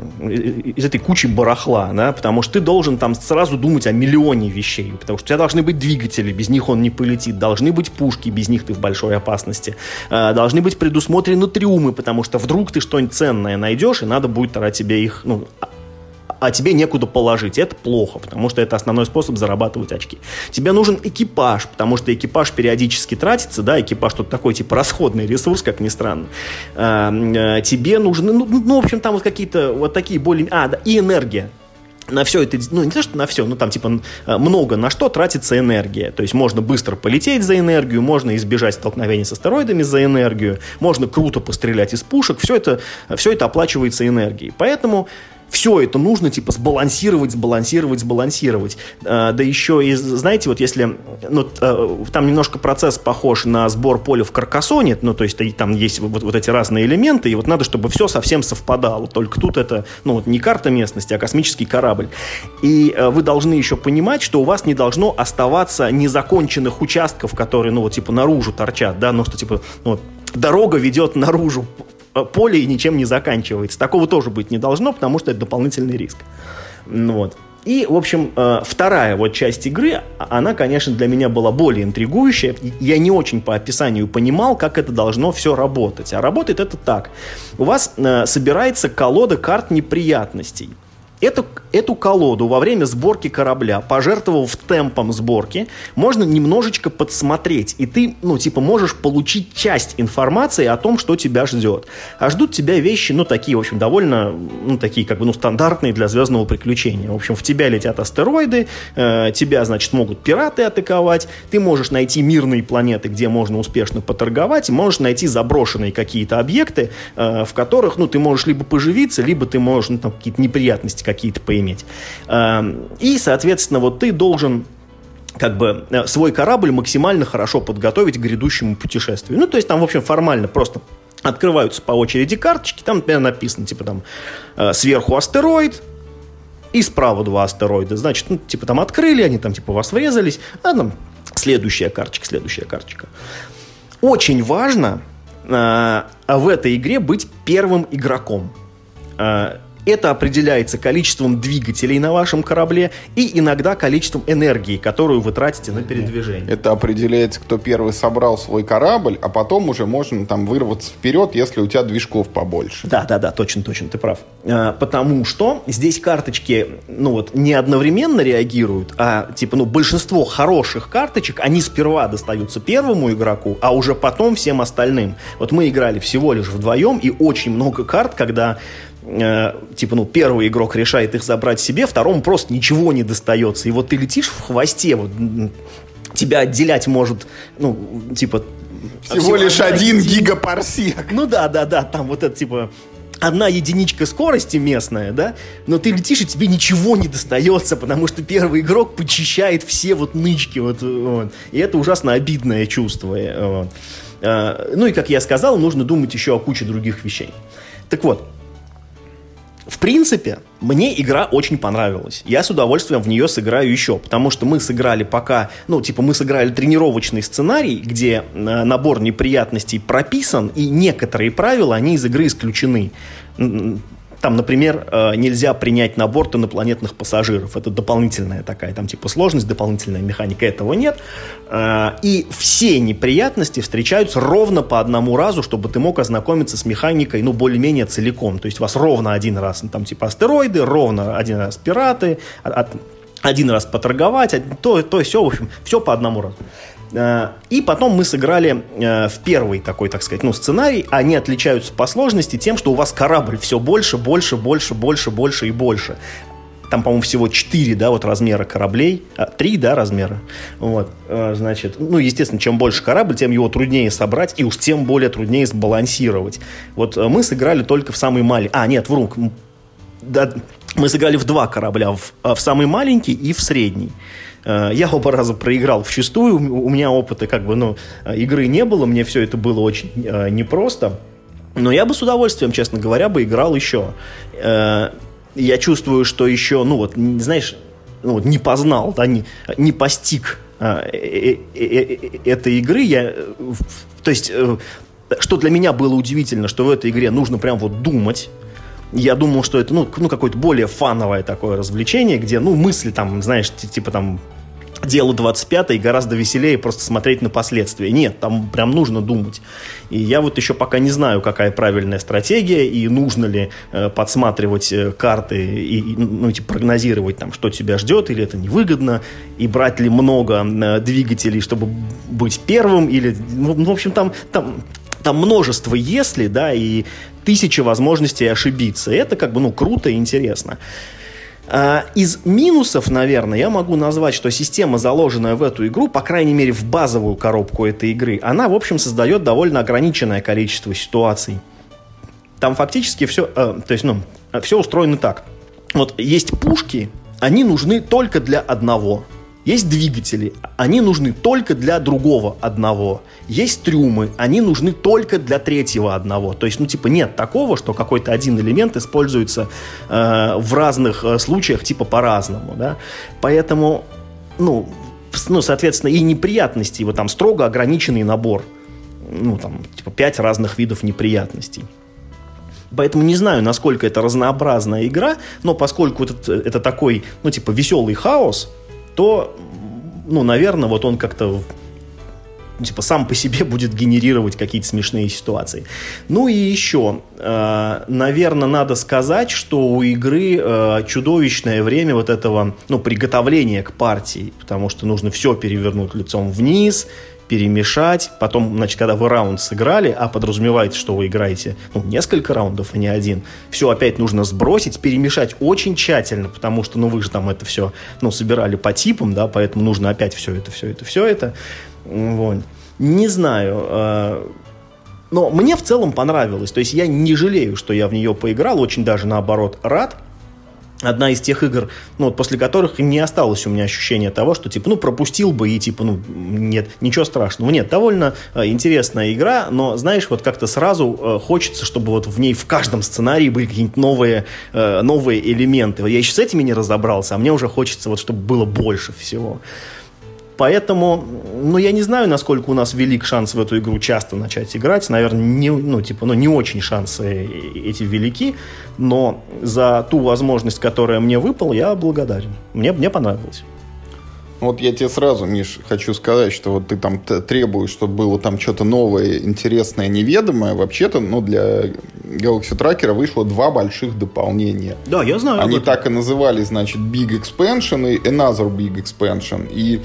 Speaker 2: из этой кучи барахла, да, потому что ты должен там сразу думать о миллионе вещей, потому что у тебя должны быть двигатели, без них он не полетит, должны быть пушки, без них ты в большой опасности, э, должны быть предусмотрены трюмы, потому что вдруг ты что-нибудь ценное найдешь, и надо будет тогда тебе их, ну, а тебе некуда положить. Это плохо, потому что это основной способ зарабатывать очки. Тебе нужен экипаж, потому что экипаж периодически тратится, да, экипаж тут такой типа расходный ресурс, как ни странно. А, а, тебе нужны, ну, ну, в общем, там вот какие-то вот такие более... А, да, и энергия на все это, ну не то, что на все, но там типа много на что тратится энергия. То есть можно быстро полететь за энергию, можно избежать столкновений с астероидами за энергию, можно круто пострелять из пушек, все это, все это оплачивается энергией. Поэтому все это нужно, типа, сбалансировать, сбалансировать, сбалансировать. А, да еще и, знаете, вот если, ну, а, там немножко процесс похож на сбор поля в Каркасоне, ну, то есть там есть вот, вот эти разные элементы, и вот надо, чтобы все совсем совпадало. Только тут это, ну, вот не карта местности, а космический корабль. И а, вы должны еще понимать, что у вас не должно оставаться незаконченных участков, которые, ну, вот, типа, наружу торчат, да, ну, что, типа, ну, дорога ведет наружу Э, поле и ничем не заканчивается. Такого тоже быть не должно, потому что это дополнительный риск. Вот. И, в общем, э, вторая вот часть игры, а, она, конечно, для меня была более интригующая. Я не очень по описанию понимал, как это должно все работать. А работает это так. У вас э, собирается колода карт неприятностей. Это эту колоду во время сборки корабля, пожертвовав темпом сборки, можно немножечко подсмотреть, и ты, ну, типа, можешь получить часть информации о том, что тебя ждет. А ждут тебя вещи, ну, такие, в общем, довольно, ну, такие, как бы, ну, стандартные для звездного приключения. В общем, в тебя летят астероиды, э, тебя, значит, могут пираты атаковать, ты можешь найти мирные планеты, где можно успешно поторговать, можешь найти заброшенные какие-то объекты, э, в которых, ну, ты можешь либо поживиться, либо ты можешь, ну, там, какие-то неприятности какие-то поиметь иметь. Эм, и, соответственно, вот ты должен как бы э, свой корабль максимально хорошо подготовить к грядущему путешествию. Ну, то есть там, в общем, формально просто открываются по очереди карточки, там, например, написано, типа там, э, сверху астероид, и справа два астероида. Значит, ну, типа там открыли, они там типа вас врезались, а там следующая карточка, следующая карточка. Очень важно э, в этой игре быть первым игроком. Э, это определяется количеством двигателей на вашем корабле и иногда количеством энергии, которую вы тратите на передвижение.
Speaker 1: Это определяется, кто первый собрал свой корабль, а потом уже можно там вырваться вперед, если у тебя движков побольше.
Speaker 2: Да, да, да, точно, точно, ты прав. А, потому что здесь карточки, ну вот, не одновременно реагируют, а типа, ну, большинство хороших карточек, они сперва достаются первому игроку, а уже потом всем остальным. Вот мы играли всего лишь вдвоем, и очень много карт, когда э, типа, ну, первый игрок решает их забрать себе, второму просто ничего не достается. И вот ты летишь в хвосте, вот тебя отделять может, ну, типа...
Speaker 1: Всего, всего лишь один еди... гигапарсек.
Speaker 2: Ну да, да, да, там вот это, типа, одна единичка скорости местная, да, но ты летишь, и тебе ничего не достается, потому что первый игрок почищает все вот нычки, вот, вот. и это ужасно обидное чувство. Вот. А, ну и, как я сказал, нужно думать еще о куче других вещей. Так вот, в принципе, мне игра очень понравилась. Я с удовольствием в нее сыграю еще, потому что мы сыграли пока, ну, типа, мы сыграли тренировочный сценарий, где э, набор неприятностей прописан, и некоторые правила, они из игры исключены. Там, например, э, нельзя принять на борт инопланетных пассажиров. Это дополнительная такая, там, типа, сложность, дополнительная механика. Этого нет. Э, и все неприятности встречаются ровно по одному разу, чтобы ты мог ознакомиться с механикой, ну, более-менее целиком. То есть вас ровно один раз, там, типа, астероиды, ровно один раз пираты, один раз поторговать, то, то все, в общем, все по одному разу. Э, и потом мы сыграли э, в первый такой, так сказать, ну, сценарий. Они отличаются по сложности тем, что у вас корабль все больше, больше, больше, больше, больше и больше. Там, по-моему, всего 4, да, вот размера кораблей. А, 3, да, размера. Вот, э, значит, ну, естественно, чем больше корабль, тем его труднее собрать, и уж тем более труднее сбалансировать. Вот мы сыграли только в самый маленький... А, нет, вру. Да, мы сыграли в два корабля. В, в самый маленький и в средний. Э, я оба раза проиграл в чистую, у меня опыта как бы, ну, э, игры не было, мне все это было очень э, непросто. Но я бы с удовольствием, честно говоря, бы играл еще. Я чувствую, что еще, ну вот, знаешь, ну, вот не познал, да, не, не постиг этой игры. Я, то есть, что для меня было удивительно, что в этой игре нужно прям вот думать, я думал, что это, ну, ну какое-то более фановое такое развлечение, где, ну, мысли там, знаешь, типа там дело 25 и гораздо веселее просто смотреть на последствия. Нет, там прям нужно думать. И я вот еще пока не знаю, какая правильная стратегия, и нужно ли э, подсматривать э, карты и, ну, типа, прогнозировать, там, что тебя ждет, или это невыгодно, и брать ли много э, двигателей, чтобы быть первым, или, ну, в общем, там, там там множество «если», да, и тысячи возможностей ошибиться. Это как бы, ну, круто и интересно. А, из минусов, наверное, я могу назвать, что система, заложенная в эту игру, по крайней мере в базовую коробку этой игры, она, в общем, создает довольно ограниченное количество ситуаций. Там фактически все, э, то есть, ну, все устроено так. Вот есть пушки, они нужны только для одного – есть двигатели, они нужны только для другого одного. Есть трюмы, они нужны только для третьего одного. То есть, ну, типа, нет такого, что какой-то один элемент используется э, в разных э, случаях, типа, по-разному, да. Поэтому, ну, ну, соответственно, и неприятности, вот там строго ограниченный набор. Ну, там, типа, пять разных видов неприятностей. Поэтому не знаю, насколько это разнообразная игра, но поскольку это, это такой, ну, типа, веселый хаос, то, ну, наверное, вот он как-то типа, сам по себе будет генерировать какие-то смешные ситуации. Ну и еще, э, наверное, надо сказать, что у игры э, чудовищное время вот этого, ну, приготовления к партии, потому что нужно все перевернуть лицом вниз, перемешать. Потом, значит, когда вы раунд сыграли, а подразумевается, что вы играете ну, несколько раундов, а не один, все опять нужно сбросить, перемешать очень тщательно, потому что, ну, вы же там это все, ну, собирали по типам, да, поэтому нужно опять все это, все это, все это. Вот. Не знаю, э, но мне в целом понравилось. То есть я не жалею, что я в нее поиграл, очень даже наоборот рад одна из тех игр, ну, вот после которых не осталось у меня ощущения того, что, типа, ну, пропустил бы и, типа, ну, нет, ничего страшного. Нет, довольно э, интересная игра, но, знаешь, вот как-то сразу э, хочется, чтобы вот в ней в каждом сценарии были какие-нибудь новые, э, новые элементы. Я еще с этими не разобрался, а мне уже хочется вот, чтобы было больше всего. Поэтому, ну, я не знаю, насколько у нас велик шанс в эту игру часто начать играть. Наверное, не, ну, типа, ну, не очень шансы эти велики. Но за ту возможность, которая мне выпала, я благодарен. Мне, мне понравилось.
Speaker 1: Вот я тебе сразу, Миш, хочу сказать, что вот ты там требуешь, чтобы было там что-то новое, интересное, неведомое. Вообще-то, ну, для Galaxy Tracker вышло два больших дополнения.
Speaker 2: Да, я знаю.
Speaker 1: Они так и назывались, значит, Big Expansion и Another Big Expansion. И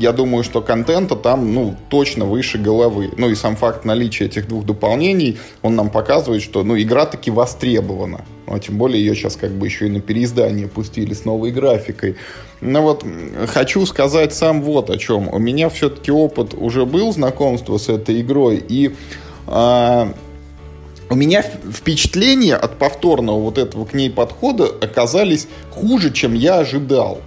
Speaker 1: я думаю, что контента там, ну, точно выше головы. Ну, и сам факт наличия этих двух дополнений, он нам показывает, что, ну, игра таки востребована. Ну, а тем более ее сейчас как бы еще и на переиздание пустили с новой графикой. Ну вот, хочу сказать сам вот о чем. У меня все-таки опыт уже был знакомства с этой игрой, и а, у меня впечатления от повторного вот этого к ней подхода оказались хуже, чем я ожидал.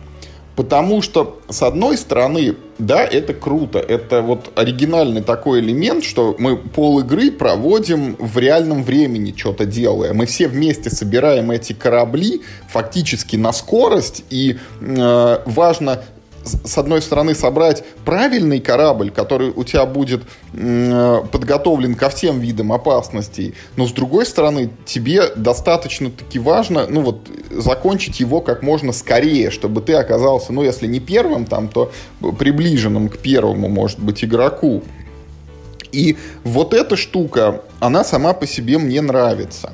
Speaker 1: Потому что, с одной стороны, да, это круто. Это вот оригинальный такой элемент, что мы пол игры проводим в реальном времени, что-то делая. Мы все вместе собираем эти корабли фактически на скорость, и э, важно с одной стороны, собрать правильный корабль, который у тебя будет подготовлен ко всем видам опасностей, но с другой стороны, тебе достаточно таки важно, ну вот, закончить его как можно скорее, чтобы ты оказался, ну, если не первым там, то приближенным к первому, может быть, игроку. И вот эта штука, она сама по себе мне нравится.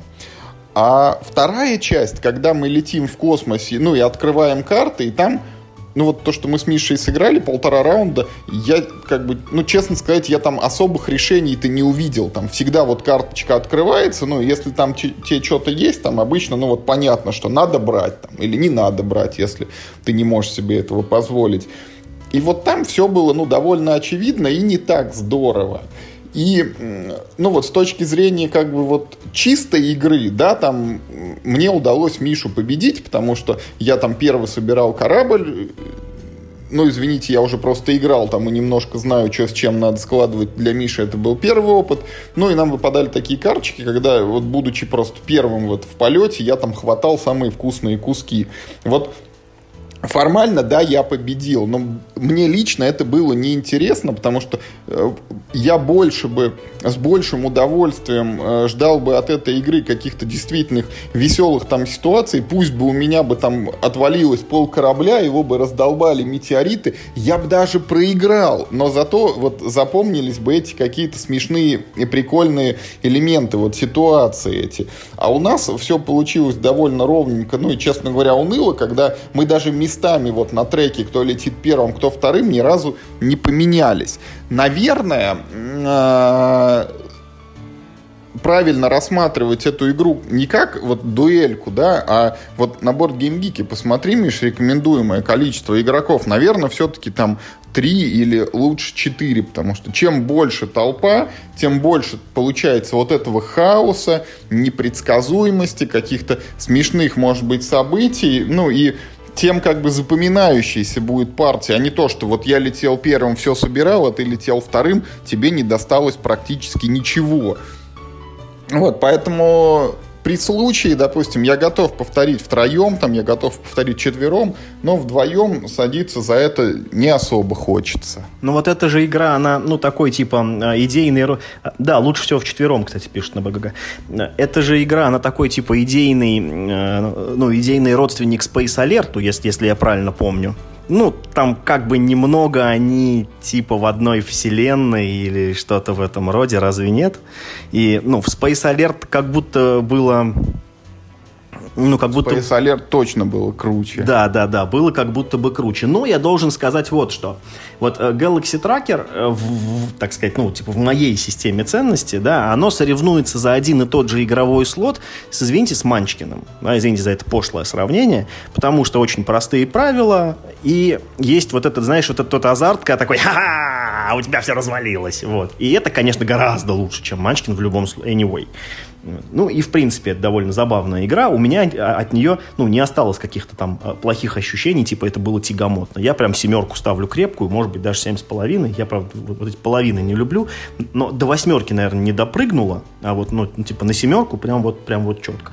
Speaker 1: А вторая часть, когда мы летим в космосе, ну и открываем карты, и там ну вот то, что мы с Мишей сыграли полтора раунда, я как бы, ну честно сказать, я там особых решений-то не увидел. Там всегда вот карточка открывается, ну если там тебе что-то есть, там обычно, ну вот понятно, что надо брать там или не надо брать, если ты не можешь себе этого позволить. И вот там все было, ну, довольно очевидно и не так здорово. И, ну вот, с точки зрения как бы вот чистой игры, да, там мне удалось Мишу победить, потому что я там первый собирал корабль, ну, извините, я уже просто играл там и немножко знаю, что с чем надо складывать. Для Миши это был первый опыт. Ну, и нам выпадали такие карточки, когда, вот будучи просто первым вот в полете, я там хватал самые вкусные куски. Вот Формально, да, я победил, но мне лично это было неинтересно, потому что э, я больше бы, с большим удовольствием э, ждал бы от этой игры каких-то действительных веселых там ситуаций, пусть бы у меня бы там отвалилось пол корабля, его бы раздолбали метеориты, я бы даже проиграл, но зато вот запомнились бы эти какие-то смешные и прикольные элементы, вот ситуации эти. А у нас все получилось довольно ровненько, ну и, честно говоря, уныло, когда мы даже местами вот на треке, кто летит первым, кто вторым, ни разу не поменялись. Наверное, э, правильно рассматривать эту игру не как вот дуэльку, да, а вот на борт геймгики посмотри, Миш, рекомендуемое количество игроков, наверное, все-таки там три или лучше четыре, потому что чем больше толпа, тем больше получается вот этого хаоса, непредсказуемости, каких-то смешных, может быть, событий, ну и тем как бы запоминающейся будет партия, а не то, что вот я летел первым, все собирал, а ты летел вторым, тебе не досталось практически ничего. Вот, поэтому при случае, допустим, я готов повторить втроем, там я готов повторить четвером, но вдвоем садиться за это не особо хочется.
Speaker 2: Ну вот эта же игра, она, ну, такой типа а, идейный... Да, лучше всего в четвером, кстати, пишут на БГГ. Это же игра, она такой типа идейный, ну, идейный родственник Space Alert, если, если я правильно помню. Ну, там как бы немного они типа в одной вселенной или что-то в этом роде, разве нет? И, ну, в Space Alert как будто было
Speaker 1: ну, как будто... Space Alert точно было круче.
Speaker 2: Да, да, да, было как будто бы круче. Но я должен сказать вот что. Вот э, Galaxy Tracker, э, в, в, так сказать, ну, типа в моей системе ценностей, да, оно соревнуется за один и тот же игровой слот с, извините, с Манчкиным. Да, извините за это пошлое сравнение, потому что очень простые правила, и есть вот этот, знаешь, вот этот тот азарт, когда такой, ха-ха, у тебя все развалилось. Вот. И это, конечно, гораздо лучше, чем Манчкин в любом случае. Anyway. Ну и в принципе это довольно забавная игра. У меня от нее ну, не осталось каких-то там а, плохих ощущений, типа это было тягомотно. Я прям семерку ставлю крепкую, может быть даже семь с половиной. Я, правда, вот эти половины не люблю. Но до восьмерки, наверное, не допрыгнула, а вот ну, типа на семерку прям вот, прям вот четко.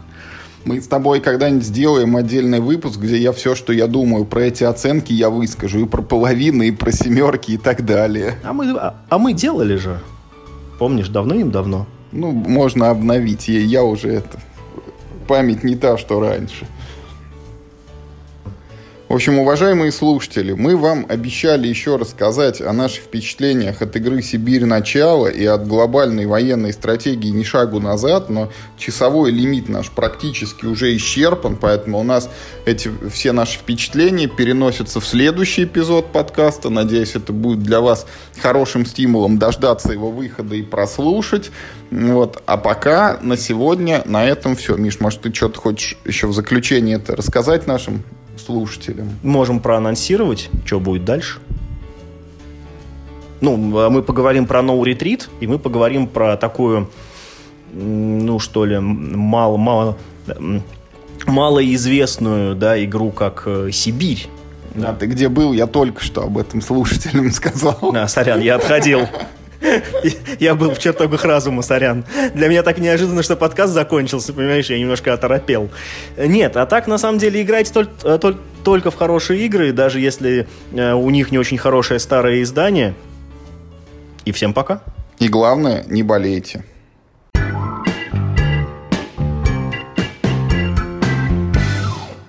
Speaker 1: Мы с тобой когда-нибудь сделаем отдельный выпуск, где я все, что я думаю про эти оценки, я выскажу. И про половины, и про семерки, и так далее.
Speaker 2: А мы, а, а мы делали же. Помнишь, давно-им-давно.
Speaker 1: Ну, можно обновить. Я, уже это... Память не та, что раньше. В общем, уважаемые слушатели, мы вам обещали еще рассказать о наших впечатлениях от игры «Сибирь. Начало» и от глобальной военной стратегии «Ни шагу назад», но часовой лимит наш практически уже исчерпан, поэтому у нас эти все наши впечатления переносятся в следующий эпизод подкаста. Надеюсь, это будет для вас хорошим стимулом дождаться его выхода и прослушать. Вот. А пока на сегодня на этом все. Миш, может, ты что-то хочешь еще в заключение это рассказать нашим слушателям.
Speaker 2: Можем проанонсировать, что будет дальше. Ну, а мы поговорим про No Retreat, и мы поговорим про такую, ну, что ли, мало, мало, малоизвестную, да, игру, как э, Сибирь.
Speaker 1: Да, ты где был? Я только что об этом слушателям сказал.
Speaker 2: А, сорян, я отходил. Я был в чертогах разума, сорян. Для меня так неожиданно, что подкаст закончился, понимаешь, я немножко оторопел. Нет, а так, на самом деле, играйте только, только, только в хорошие игры, даже если э, у них не очень хорошее старое издание. И всем пока.
Speaker 1: И главное, не болейте.